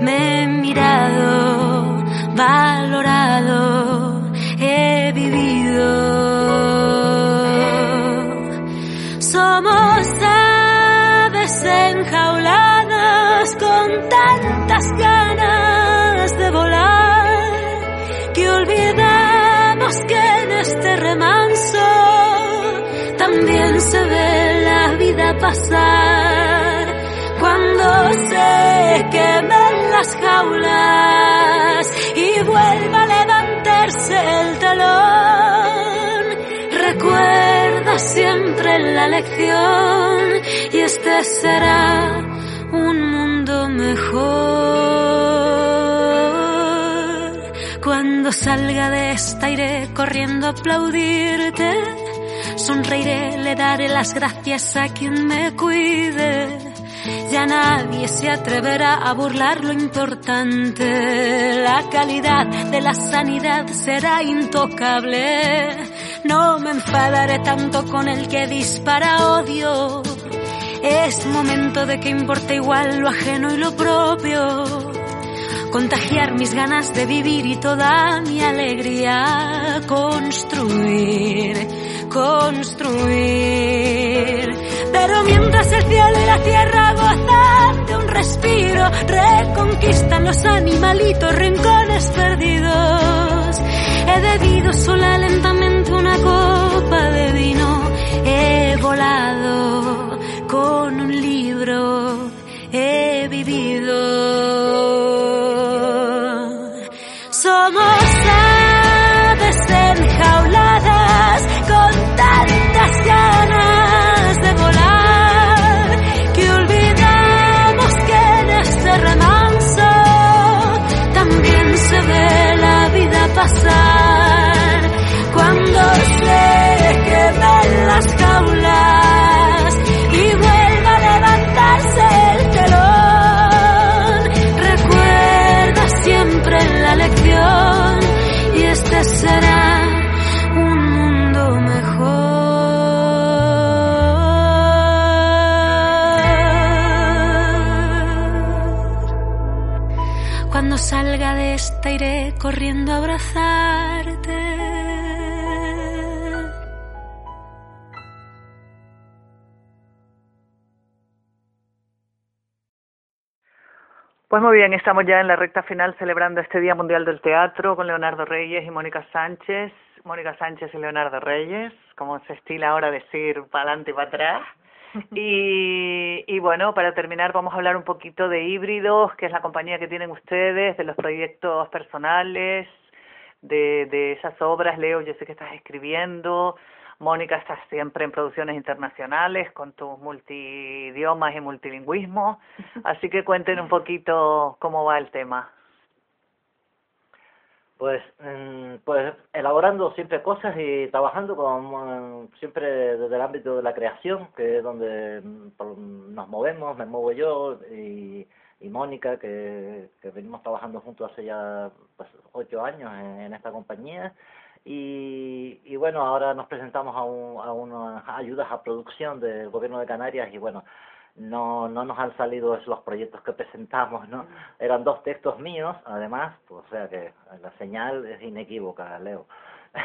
[SPEAKER 6] Me he mirado, valorado, he vivido. Tantas ganas de volar que olvidamos que en este remanso también se ve la vida pasar. Cuando se quemen las jaulas y vuelva a levantarse el telón, recuerda siempre la lección y este será un mundo mejor. Cuando salga de esta iré corriendo a aplaudirte. Sonreiré, le daré las gracias a quien me cuide. Ya nadie se atreverá a burlar lo importante. La calidad de la sanidad será intocable. No me enfadaré tanto con el que dispara odio. Es momento de que importe igual lo ajeno y lo propio contagiar mis ganas de vivir y toda mi alegría, construir, construir. Pero mientras el cielo y la tierra gozan de un respiro, reconquistan los animalitos rincones perdidos. He bebido sola lentamente una copa de vino, he volado con un libro, he vivido. Corriendo a abrazarte.
[SPEAKER 2] Pues muy bien, estamos ya en la recta final celebrando este Día Mundial del Teatro con Leonardo Reyes y Mónica Sánchez. Mónica Sánchez y Leonardo Reyes, como se estila ahora decir para adelante y para atrás. Y, y bueno, para terminar vamos a hablar un poquito de Híbridos, que es la compañía que tienen ustedes, de los proyectos personales, de, de esas obras, Leo, yo sé que estás escribiendo, Mónica, estás siempre en producciones internacionales con tus multidiomas y multilingüismo, así que cuenten un poquito cómo va el tema.
[SPEAKER 3] Pues, pues elaborando siempre cosas y trabajando con mm, siempre desde el ámbito de la creación, que es donde mm, nos movemos, me muevo yo y, y Mónica, que, que venimos trabajando juntos hace ya pues, ocho años en esta compañía. Y, y bueno, ahora nos presentamos a, un, a unas ayudas a producción del gobierno de Canarias y bueno, no, no nos han salido los proyectos que presentamos, ¿no? Eran dos textos míos, además, pues, o sea que la señal es inequívoca, Leo.
[SPEAKER 2] no,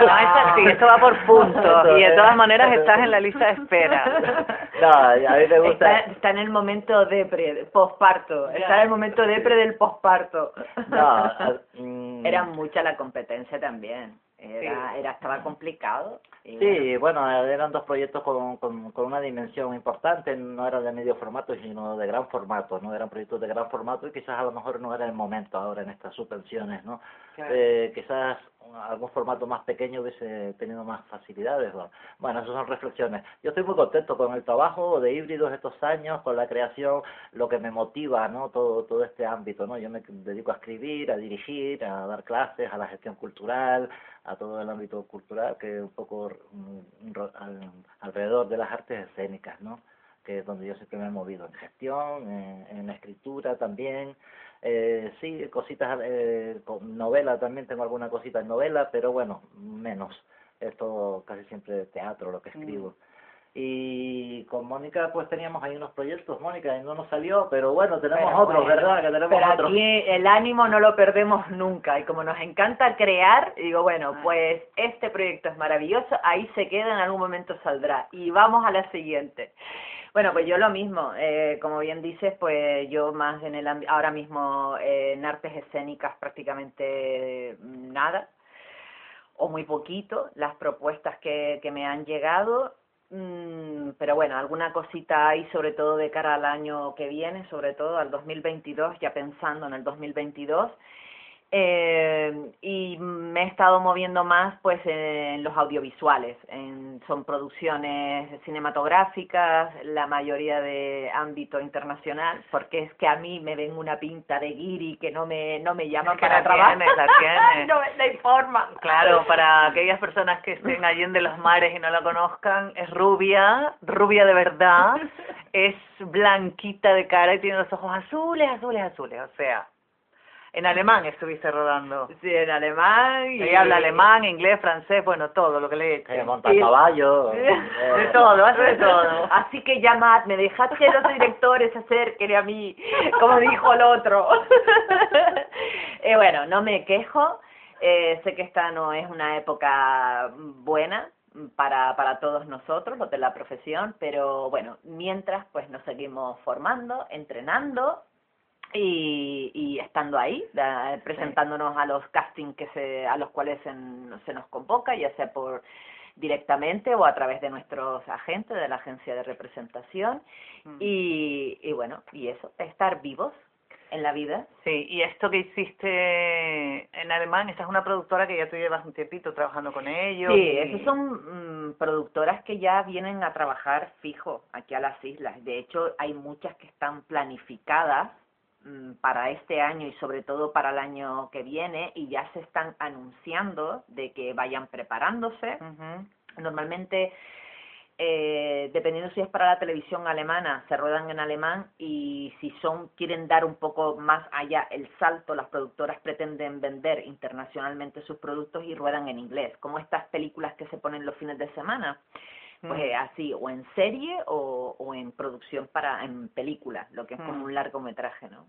[SPEAKER 2] no es así, esto va por puntos y de todas maneras estás en la lista de espera.
[SPEAKER 3] No, a mí me gusta.
[SPEAKER 4] Está, está en el momento de posparto, está en el momento depre del posparto.
[SPEAKER 3] No, mm,
[SPEAKER 4] Era mucha la competencia también. Era, era estaba complicado. y.
[SPEAKER 3] Sí, bueno, eran dos proyectos con, con, con una dimensión importante, no eran de medio formato, sino de gran formato, no eran proyectos de gran formato y quizás a lo mejor no era el momento ahora en estas subvenciones, ¿no?
[SPEAKER 2] Claro.
[SPEAKER 3] Eh, quizás algún formato más pequeño hubiese tenido más facilidades. ¿no? Bueno, esas son reflexiones. Yo estoy muy contento con el trabajo de híbridos estos años, con la creación, lo que me motiva, ¿no? Todo, todo este ámbito, ¿no? Yo me dedico a escribir, a dirigir, a dar clases, a la gestión cultural, a todo el ámbito cultural que es un poco mm, al- alrededor de las artes escénicas, ¿no? que es donde yo siempre me he movido en gestión, en, en escritura también, eh, sí, cositas, eh, con novela también tengo alguna cosita en novela, pero bueno, menos, esto casi siempre teatro lo que escribo. Y con Mónica pues teníamos ahí unos proyectos, Mónica, y no nos salió, pero bueno, tenemos
[SPEAKER 4] Pero
[SPEAKER 3] otros,
[SPEAKER 4] bueno,
[SPEAKER 3] ¿verdad? Que tenemos
[SPEAKER 4] Pero
[SPEAKER 3] otros.
[SPEAKER 4] aquí el ánimo no lo perdemos nunca y como nos encanta crear, digo, bueno,
[SPEAKER 2] Ah.
[SPEAKER 4] pues este proyecto es maravilloso, ahí se queda, en algún momento saldrá y vamos a la siguiente. Bueno, pues yo lo mismo, eh, como bien dices, pues yo más en el ahora mismo eh, en artes escénicas prácticamente mm, nada o muy poquito las propuestas que, que me han llegado pero bueno, alguna cosita hay, sobre todo de cara al año que viene, sobre todo al 2022, ya pensando en el 2022. Eh, y me he estado moviendo más pues en los audiovisuales, en, son producciones cinematográficas, la mayoría de ámbito internacional, porque es que a mí me ven una pinta de guiri que no me, no me llaman para
[SPEAKER 2] la
[SPEAKER 4] trabajar.
[SPEAKER 2] la
[SPEAKER 4] no, no hay forma.
[SPEAKER 2] Claro, para aquellas personas que estén allí en de los mares y no la conozcan, es rubia, rubia de verdad, es blanquita de cara y tiene los ojos azules, azules, azules, o sea, en alemán estuviste rodando.
[SPEAKER 4] Sí, en alemán. Y
[SPEAKER 2] Ella habla alemán, inglés, francés, bueno, todo lo que le
[SPEAKER 3] Que
[SPEAKER 2] eche.
[SPEAKER 3] monta caballo.
[SPEAKER 4] De
[SPEAKER 2] De todo, hace de todo.
[SPEAKER 4] Así que llamad, me dejad que los directores se acerquen a mí, como dijo el otro. eh, bueno, no me quejo. Eh, sé que esta no es una época buena para, para todos nosotros, los de la profesión, pero bueno, mientras pues nos seguimos formando, entrenando y, y estando ahí, da- presentándonos a los castings que se, a los cuales se, se nos convoca, ya sea por directamente o a través de nuestros agentes de la agencia de representación
[SPEAKER 2] Mm.
[SPEAKER 4] y, y bueno, y eso, estar vivos en la vida.
[SPEAKER 2] Sí, y esto que hiciste en alemán, esta es una productora que ya tú llevas un tiempito trabajando con ellos.
[SPEAKER 4] Sí,
[SPEAKER 2] y-
[SPEAKER 4] esas son mm, productoras que ya vienen a trabajar fijo aquí a las islas. De hecho, hay muchas que están planificadas para este año y sobre todo para el año que viene y ya se están anunciando de que vayan preparándose.
[SPEAKER 2] Ujú.
[SPEAKER 4] Normalmente, eh, dependiendo si es para la televisión alemana, se ruedan en alemán y si son quieren dar un poco más allá el salto, las productoras pretenden vender internacionalmente sus productos y ruedan en inglés, como estas películas que se ponen los fines de semana. Pues eh, así, o en serie o, o en producción para, en película, lo que es como un largometraje, ¿no?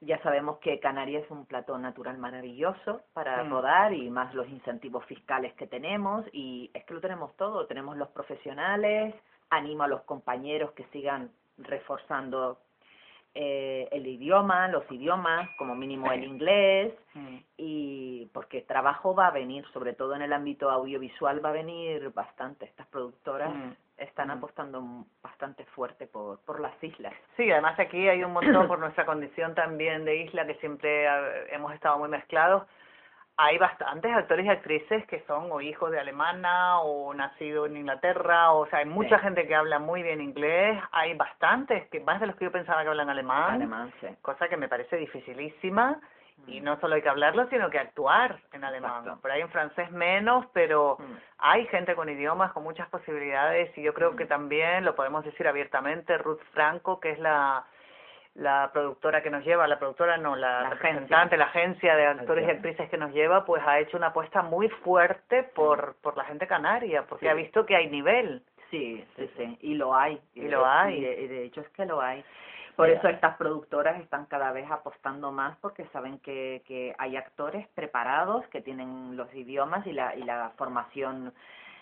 [SPEAKER 4] Ya sabemos que Canarias es un plato natural maravilloso para rodar y más los incentivos fiscales que tenemos y es que lo tenemos todo, tenemos los profesionales, animo a los compañeros que sigan reforzando eh, el idioma, los idiomas, como mínimo el inglés, mm. y porque trabajo va a venir, sobre todo en el ámbito audiovisual, va a venir bastante. Estas productoras mm. están mm. apostando bastante fuerte por, por las islas.
[SPEAKER 2] Sí, además aquí hay un montón por nuestra condición también de isla, que siempre hemos estado muy mezclados hay bastantes actores y actrices que son o hijos de alemana o nacido en Inglaterra, o sea, hay mucha gente que habla muy bien inglés, hay bastantes, que más de los que yo pensaba que hablan alemán,
[SPEAKER 4] alemán sí.
[SPEAKER 2] cosa que me parece dificilísima, y mm. no solo hay que hablarlo, sino que actuar en alemán. Por ahí en francés menos, pero mm. hay gente con idiomas, con muchas posibilidades, y yo creo que mm. también, lo podemos decir abiertamente, Ruth Franco, que es la la productora que nos lleva, la productora no, la, representante, la agencia de actores y actrices que nos lleva, pues ha hecho una apuesta muy fuerte por, por la gente canaria, porque ha visto que hay nivel.
[SPEAKER 4] Sí, sí, sí, y lo hay.
[SPEAKER 2] Y, lo hay.
[SPEAKER 4] Y de, hecho es que lo hay. Por eso estas productoras están cada vez apostando más porque saben que, que hay actores preparados que tienen los idiomas y la, y la formación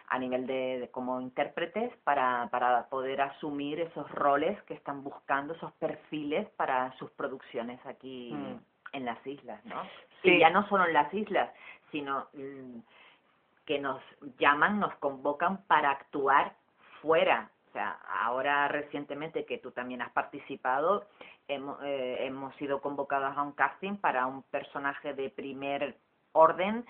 [SPEAKER 4] a nivel de, como intérpretes para, para poder asumir esos roles que están buscando, esos perfiles para sus producciones aquí mm. en las islas, ¿no? Y ya no solo en las islas, sino mm, que nos llaman, nos convocan para actuar fuera. O sea, ahora recientemente que tú también has participado, hemos, eh, hemos sido convocados a un casting para un personaje de primer orden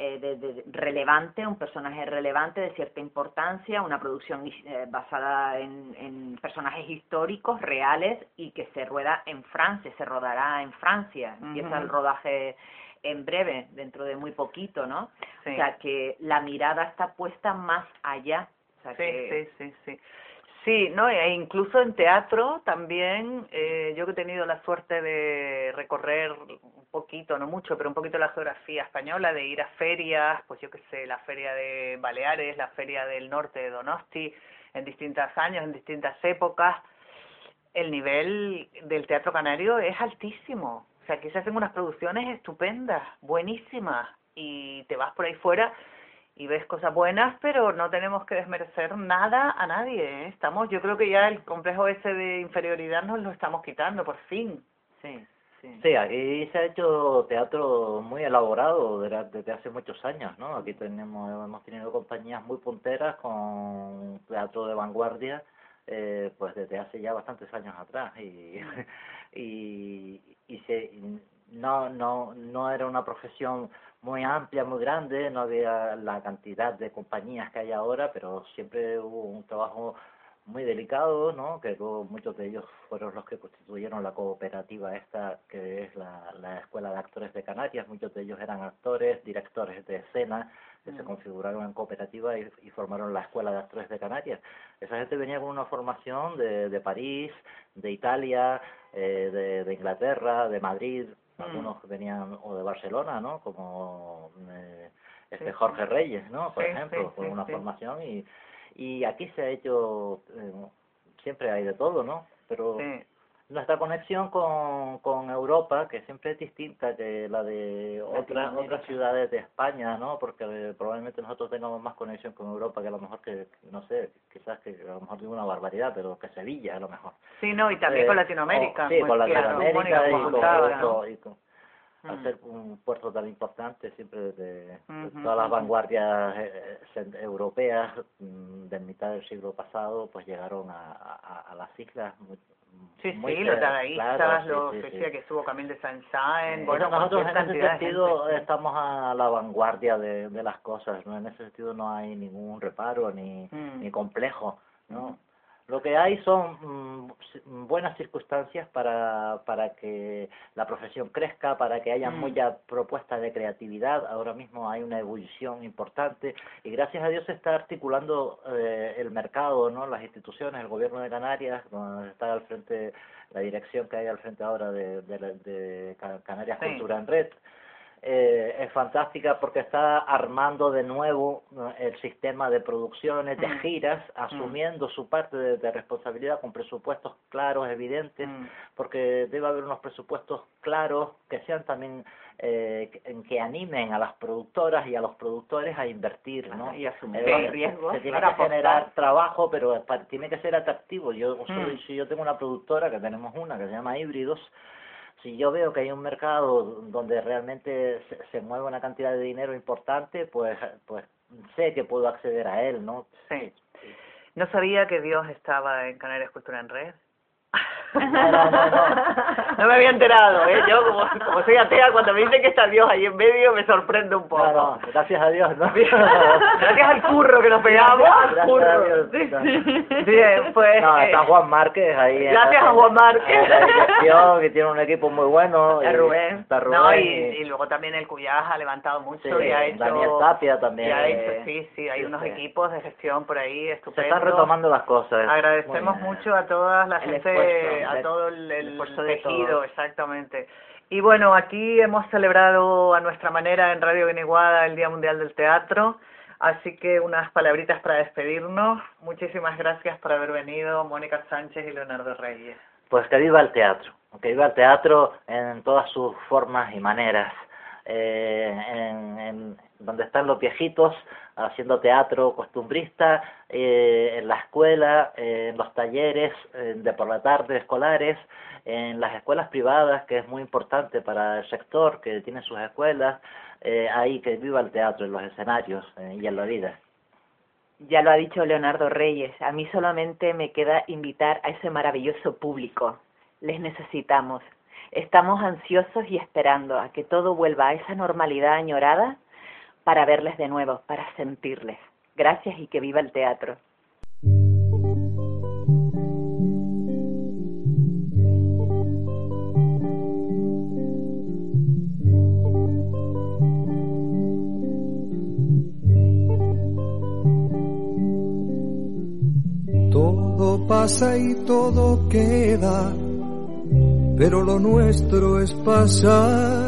[SPEAKER 4] eh, de, relevante, un personaje relevante de cierta importancia, una producción eh, basada en, en, personajes históricos reales y que se rueda en Francia, se rodará en Francia, empieza el rodaje en breve, dentro de muy poquito, ¿no? O sea que la mirada está puesta más allá.
[SPEAKER 2] sí, sí, sí, sí. Sí, no, e incluso en teatro también, eh, yo que he tenido la suerte de recorrer un poquito, no mucho, pero un poquito la geografía española, de ir a ferias, pues yo qué sé, la feria de Baleares, la feria del norte de Donosti, en distintos años, en distintas épocas, el nivel del teatro canario es altísimo. O sea, aquí se hacen unas producciones estupendas, buenísimas, y te vas por ahí fuera y ves cosas buenas, pero no tenemos que desmerecer nada a nadie. ¿eh? Estamos, yo creo que ya el complejo ese de inferioridad nos lo estamos quitando, por fin.
[SPEAKER 3] Sí, sí. Sí, aquí se ha hecho teatro muy elaborado desde hace muchos años, ¿no? Aquí tenemos, hemos tenido compañías muy punteras con teatro de vanguardia, eh, pues desde hace ya bastantes años atrás y, y, y se, no, no, no era una profesión muy amplia, muy grande, no había la cantidad de compañías que hay ahora, pero siempre hubo un trabajo muy delicado, ¿no? Que muchos de ellos fueron los que constituyeron la cooperativa esta, que es la, la Escuela de Actores de Canarias. Muchos de ellos eran actores, directores de escena, que se mm. configuraron en cooperativa y, y, formaron la Escuela de Actores de Canarias. Esa gente venía con una formación de, de París, de Italia, eh, de, de Inglaterra, de Madrid, Mm. algunos venían o de Barcelona, ¿no? Como eh, este Jorge Reyes, ¿no? Por ejemplo, con una formación y y aquí se ha hecho eh, siempre hay de todo, ¿no? Pero nuestra conexión con, con Europa, que siempre es distinta que la de otras otras ciudades de España, ¿no? Porque eh, probablemente nosotros tengamos más conexión con Europa que a lo mejor que, no sé, quizás que a lo mejor digo una barbaridad, pero que Sevilla a lo mejor.
[SPEAKER 2] Sí, no, y también con eh, Latinoamérica.
[SPEAKER 3] sí, con Latinoamérica y con, y con, al ser un puerto tan importante siempre de, todas las vanguardias eh, europeas mm, de mitad del siglo pasado pues llegaron a, a, a las islas muy,
[SPEAKER 2] Sí, sí, los dadaístas, los que decía que estuvo Camille de Saint-Saëns, bueno,
[SPEAKER 3] nosotros en ese sentido estamos a la vanguardia de, de las cosas, ¿no? En ese sentido no hay ningún reparo ni, mm. ni complejo, ¿no? Lo que hay son mm, buenas circunstancias para, para que la profesión crezca, para que haya mm. mucha propuesta de creatividad. Ahora mismo hay una ebullición importante y gracias a Dios se está articulando eh, el mercado, no las instituciones, el gobierno de Canarias, donde está al frente la dirección que hay al frente ahora de, de, de Canarias Cultura en Red eh, es fantástica porque está armando de nuevo el sistema de producciones, de mm. giras, mm. asumiendo su parte de, responsabilidad con presupuestos claros, evidentes, mm. porque debe haber unos presupuestos claros que sean también eh, que animen a las productoras y a los productores a invertir, ¿no?
[SPEAKER 4] Y asumir eh, riesgos.
[SPEAKER 3] Se tiene que generar trabajo, pero tiene que ser atractivo. Yo, si yo tengo una productora, que tenemos una, que se llama Híbridos, si yo veo que hay un mercado donde realmente se, mueve una cantidad de dinero importante, pues, pues sé que puedo acceder a él, ¿no?
[SPEAKER 2] Sí. No sabía que Dios estaba en Canarias Cultura en Red.
[SPEAKER 3] No,
[SPEAKER 2] me había enterado, ¿eh? Yo, como, como soy atea, cuando me dicen que está Dios ahí en medio, me sorprende un poco.
[SPEAKER 3] Gracias a Dios, ¿no?
[SPEAKER 2] gracias al curro que nos pegamos.
[SPEAKER 3] Gracias curro. A Dios,
[SPEAKER 2] Bien, pues.
[SPEAKER 3] No, está Juan Márquez ahí.
[SPEAKER 2] Gracias a Juan Márquez.
[SPEAKER 3] La que tiene un equipo muy bueno.
[SPEAKER 2] Está Rubén.
[SPEAKER 3] Está Rubén.
[SPEAKER 2] No, y, y, luego también el Cuyaj ha levantado mucho y ha hecho.
[SPEAKER 3] Daniel Tapia también.
[SPEAKER 2] Ha hecho, sí, sí, hay unos equipos de gestión por ahí estupendos.
[SPEAKER 3] Se están retomando las cosas.
[SPEAKER 2] Agradecemos mucho a todas la gente a todo el, el tejido, exactamente. Y bueno, aquí hemos celebrado a nuestra manera en Radio Guiniguada el Día Mundial del Teatro, así que unas palabritas para despedirnos. Muchísimas gracias por haber venido, Mónica Sánchez y Leonardo Reyes.
[SPEAKER 3] Pues que viva el teatro, que viva el teatro en todas sus formas y maneras. Eh, en, en, donde están los viejitos haciendo teatro costumbrista, eh, en la escuela, en los talleres de por la tarde escolares, en las escuelas privadas, que es muy importante para el sector, que tiene sus escuelas, eh, ahí que viva el teatro en los escenarios eh, y en la vida.
[SPEAKER 4] Ya lo ha dicho Leonardo Reyes, a mí solamente me queda invitar a ese maravilloso público. Les necesitamos. Estamos ansiosos y esperando a que todo vuelva a esa normalidad añorada para verles de nuevo, para sentirles. Gracias y que viva el teatro.
[SPEAKER 7] Todo pasa y todo queda, pero lo nuestro es pasar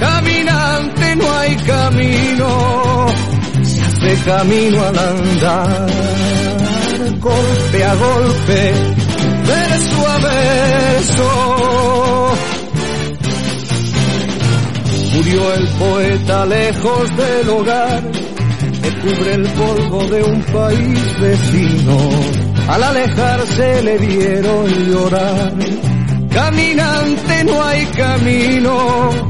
[SPEAKER 8] caminante no hay camino, se hace camino al andar, golpe a golpe, verso a verso. Murió el poeta lejos del hogar, que cubre el polvo de un país vecino. Al alejarse le dieron llorar. Caminante no hay camino,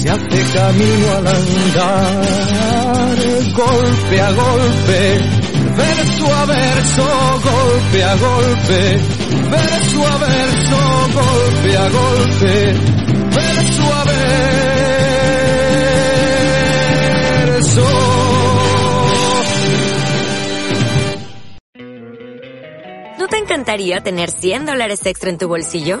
[SPEAKER 8] se hace camino al andar, golpe a golpe, verso a verso, golpe a golpe, verso a verso, golpe a golpe, verso a verso.
[SPEAKER 9] ¿No te encantaría tener 100 dólares extra en tu bolsillo?